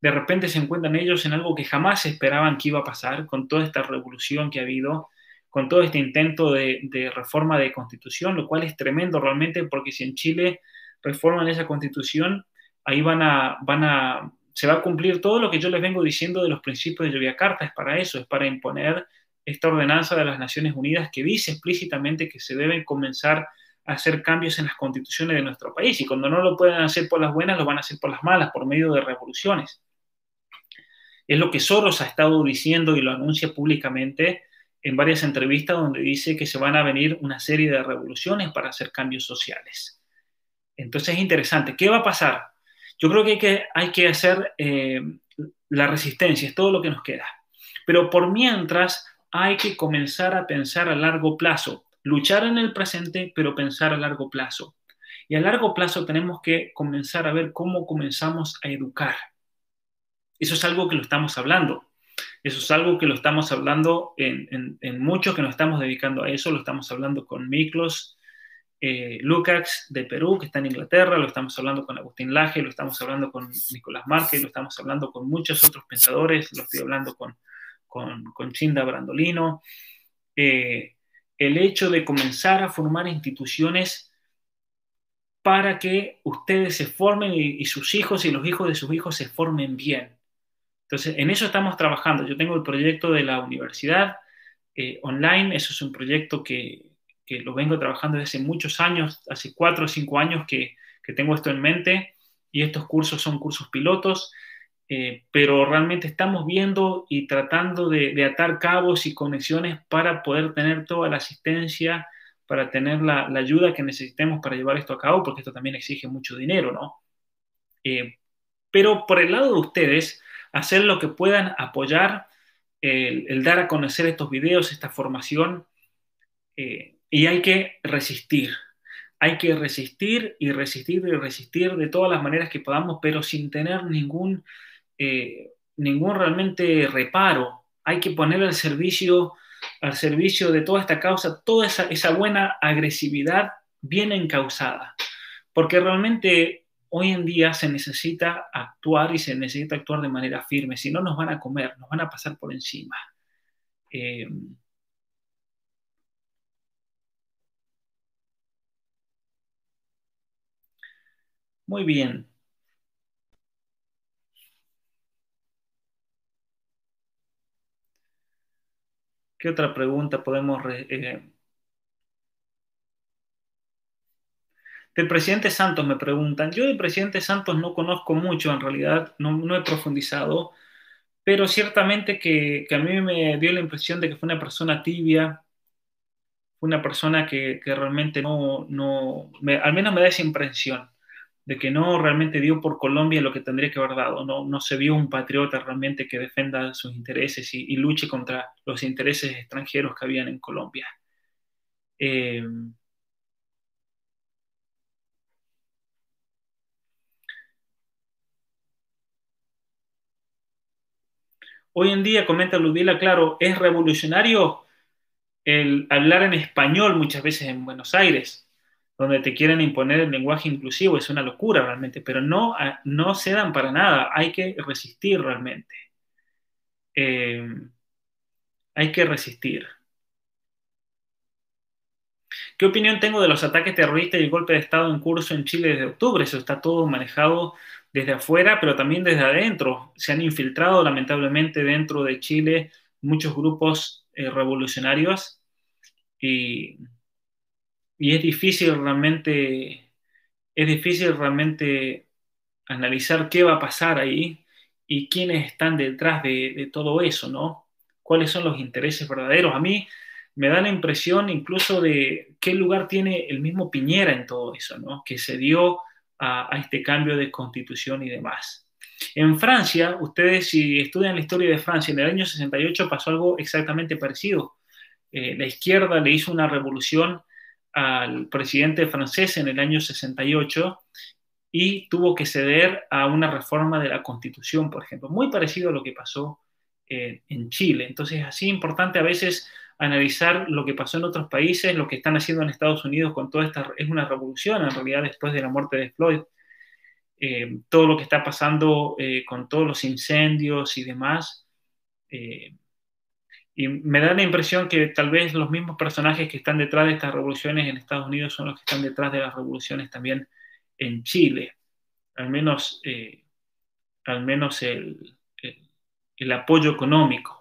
de repente se encuentran ellos en algo que jamás esperaban que iba a pasar, con toda esta revolución que ha habido, con todo este intento de, reforma de constitución, lo cual es tremendo realmente porque si en Chile reforman esa constitución, ahí van a, van a, se va a cumplir todo lo que yo les vengo diciendo de los principios de Carta, es para eso, es para imponer esta ordenanza de las Naciones Unidas que dice explícitamente que se deben comenzar a hacer cambios en las constituciones de nuestro país y cuando no lo pueden hacer por las buenas, lo van a hacer por las malas, por medio de revoluciones. Es lo que Soros ha estado diciendo y lo anuncia públicamente en varias entrevistas donde dice que se van a venir una serie de revoluciones para hacer cambios sociales. Entonces es interesante. ¿Qué va a pasar? Yo creo que hay que, hacer eh, la resistencia, es todo lo que nos queda. Pero por mientras hay que comenzar a pensar a largo plazo, luchar en el presente, pero pensar a largo plazo. Y a largo plazo tenemos que comenzar a ver cómo comenzamos a educar. Eso es algo que lo estamos hablando. Eso es algo que lo estamos hablando en, muchos que nos estamos dedicando a eso. Lo estamos hablando con Miklos eh, Lukács de Perú, que está en Inglaterra. Lo estamos hablando con Agustín Laje. Lo estamos hablando con Nicolás Márquez. Lo estamos hablando con muchos otros pensadores. Lo estoy hablando con, con, Chinda Brandolino. Eh, el hecho de comenzar a formar instituciones para que ustedes se formen y, sus hijos y los hijos de sus hijos se formen bien. Entonces, en eso estamos trabajando. Yo tengo el proyecto de la universidad eh, online, eso es un proyecto que, lo vengo trabajando desde muchos años, hace cuatro o cinco años que, que tengo esto en mente y estos cursos son cursos pilotos. Eh, pero realmente estamos viendo y tratando de, atar cabos y conexiones para poder tener toda la asistencia, para tener la, ayuda que necesitemos para llevar esto a cabo, porque esto también exige mucho dinero, ¿no? Eh, pero por el lado de ustedes, hacer lo que puedan apoyar, el, dar a conocer estos videos, esta formación, eh, y hay que resistir. Hay que resistir y resistir y resistir de todas las maneras que podamos, pero sin tener ningún eh, ningún realmente reparo. Hay que poner al servicio, al servicio de toda esta causa toda esa, esa buena agresividad bien encausada. Porque realmente hoy en día se necesita actuar y se necesita actuar de manera firme. Si no, nos van a comer, nos van a pasar por encima. Eh, muy bien. ¿Qué otra pregunta podemos... Eh, del presidente Santos me preguntan. Yo del presidente Santos no conozco mucho, en realidad no, he profundizado, pero ciertamente que, a mí me dio la impresión de que fue una persona tibia, fue una persona que, realmente no, no al menos me da esa impresión de que no realmente dio por Colombia lo que tendría que haber dado, no, no se vio un patriota realmente que defenda sus intereses y, luche contra los intereses extranjeros que habían en Colombia. Eh, hoy en día, comenta Ludila, claro, es revolucionario el hablar en español muchas veces en Buenos Aires donde te quieren imponer el lenguaje inclusivo, es una locura realmente, pero no, ah, no se dan para nada, hay que resistir realmente. Eh, hay que resistir. ¿Qué opinión tengo de los ataques terroristas y el golpe de Estado en curso en Chile desde octubre? Eso está todo manejado desde afuera, pero también desde adentro. Se han infiltrado lamentablemente dentro de Chile muchos grupos eh, revolucionarios y y es difícil realmente, es difícil realmente analizar qué va a pasar ahí y quiénes están detrás de, todo eso, ¿no? ¿Cuáles son los intereses verdaderos? A mí me da la impresión incluso de qué lugar tiene el mismo Piñera en todo eso, ¿no? Que se dio a, este cambio de constitución y demás. En Francia, ustedes si estudian la historia de Francia, en el año 68 pasó algo exactamente parecido. Eh, la izquierda le hizo una revolución al presidente francés en el año 68 y tuvo que ceder a una reforma de la constitución, por ejemplo, muy parecido a lo que pasó eh, en Chile. Entonces, así importante a veces analizar lo que pasó en otros países, lo que están haciendo en Estados Unidos con toda esta, es una revolución en realidad después de la muerte de Floyd, eh, todo lo que está pasando eh, con todos los incendios y demás. Y me da la impresión que tal vez los mismos personajes que están detrás de estas revoluciones en Estados Unidos son los que están detrás de las revoluciones también en Chile. Al menos, eh, al menos el, el, apoyo económico.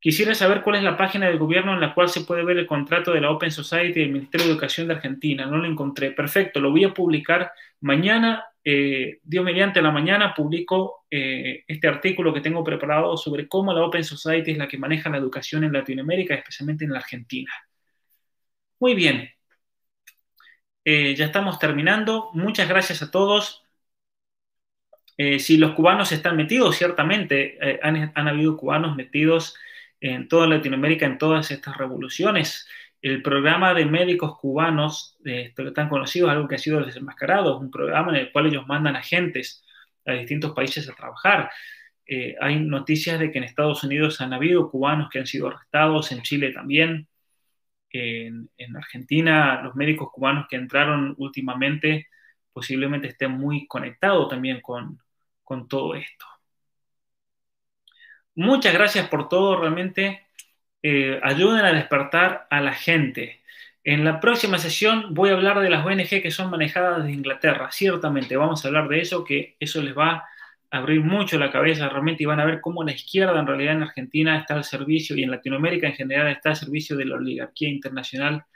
Quisiera saber cuál es la página del gobierno en la cual se puede ver el contrato de la Open Society del Ministerio de Educación de Argentina. No lo encontré. Perfecto, lo voy a publicar mañana eh, Dios mediante la mañana publico eh, este artículo que tengo preparado sobre cómo la Open Society es la que maneja la educación en Latinoamérica, especialmente en la Argentina. Muy bien, eh, ya estamos terminando. Muchas gracias a todos. si los cubanos están metidos, ciertamente han, han habido cubanos metidos en toda Latinoamérica en todas estas revoluciones el programa de médicos cubanos, eh, tan conocido, algo que ha sido desenmascarado, es un programa en el cual ellos mandan agentes a distintos países a trabajar. Eh, hay noticias de que en Estados Unidos han habido cubanos que han sido arrestados, en Chile también, en, Argentina los médicos cubanos que entraron últimamente posiblemente estén muy conectados también con, con todo esto. Muchas gracias por todo, realmente eh, ayuden a despertar a la gente. En la próxima sesión voy a hablar de las ONG que son manejadas de Inglaterra. Ciertamente vamos a hablar de eso, que eso les va a abrir mucho la cabeza realmente y van a ver cómo la izquierda en realidad en Argentina está al servicio y en Latinoamérica en general está al servicio de la oligarquía internacional,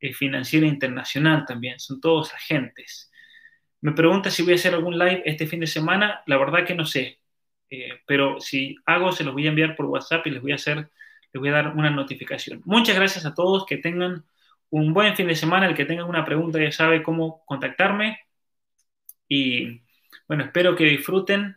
eh, financiera internacional también. Son todos agentes. Me pregunta si voy a hacer algún live este fin de semana. La verdad que no sé. Eh, pero si hago, se los voy a enviar por WhatsApp y les voy a hacer les voy a dar una notificación. Muchas gracias a todos, que tengan un buen fin de semana. El que tenga alguna pregunta ya sabe cómo contactarme. Y bueno, espero que disfruten.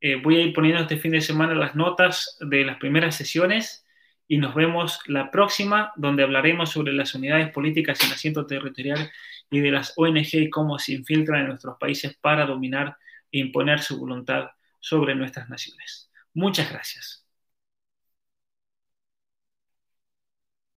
Eh, voy a ir poniendo este fin de semana las notas de las primeras sesiones y nos vemos la próxima, donde hablaremos sobre las unidades políticas en asiento territorial y de las ONG y cómo se infiltran en nuestros países para dominar e imponer su voluntad sobre nuestras naciones. Muchas gracias.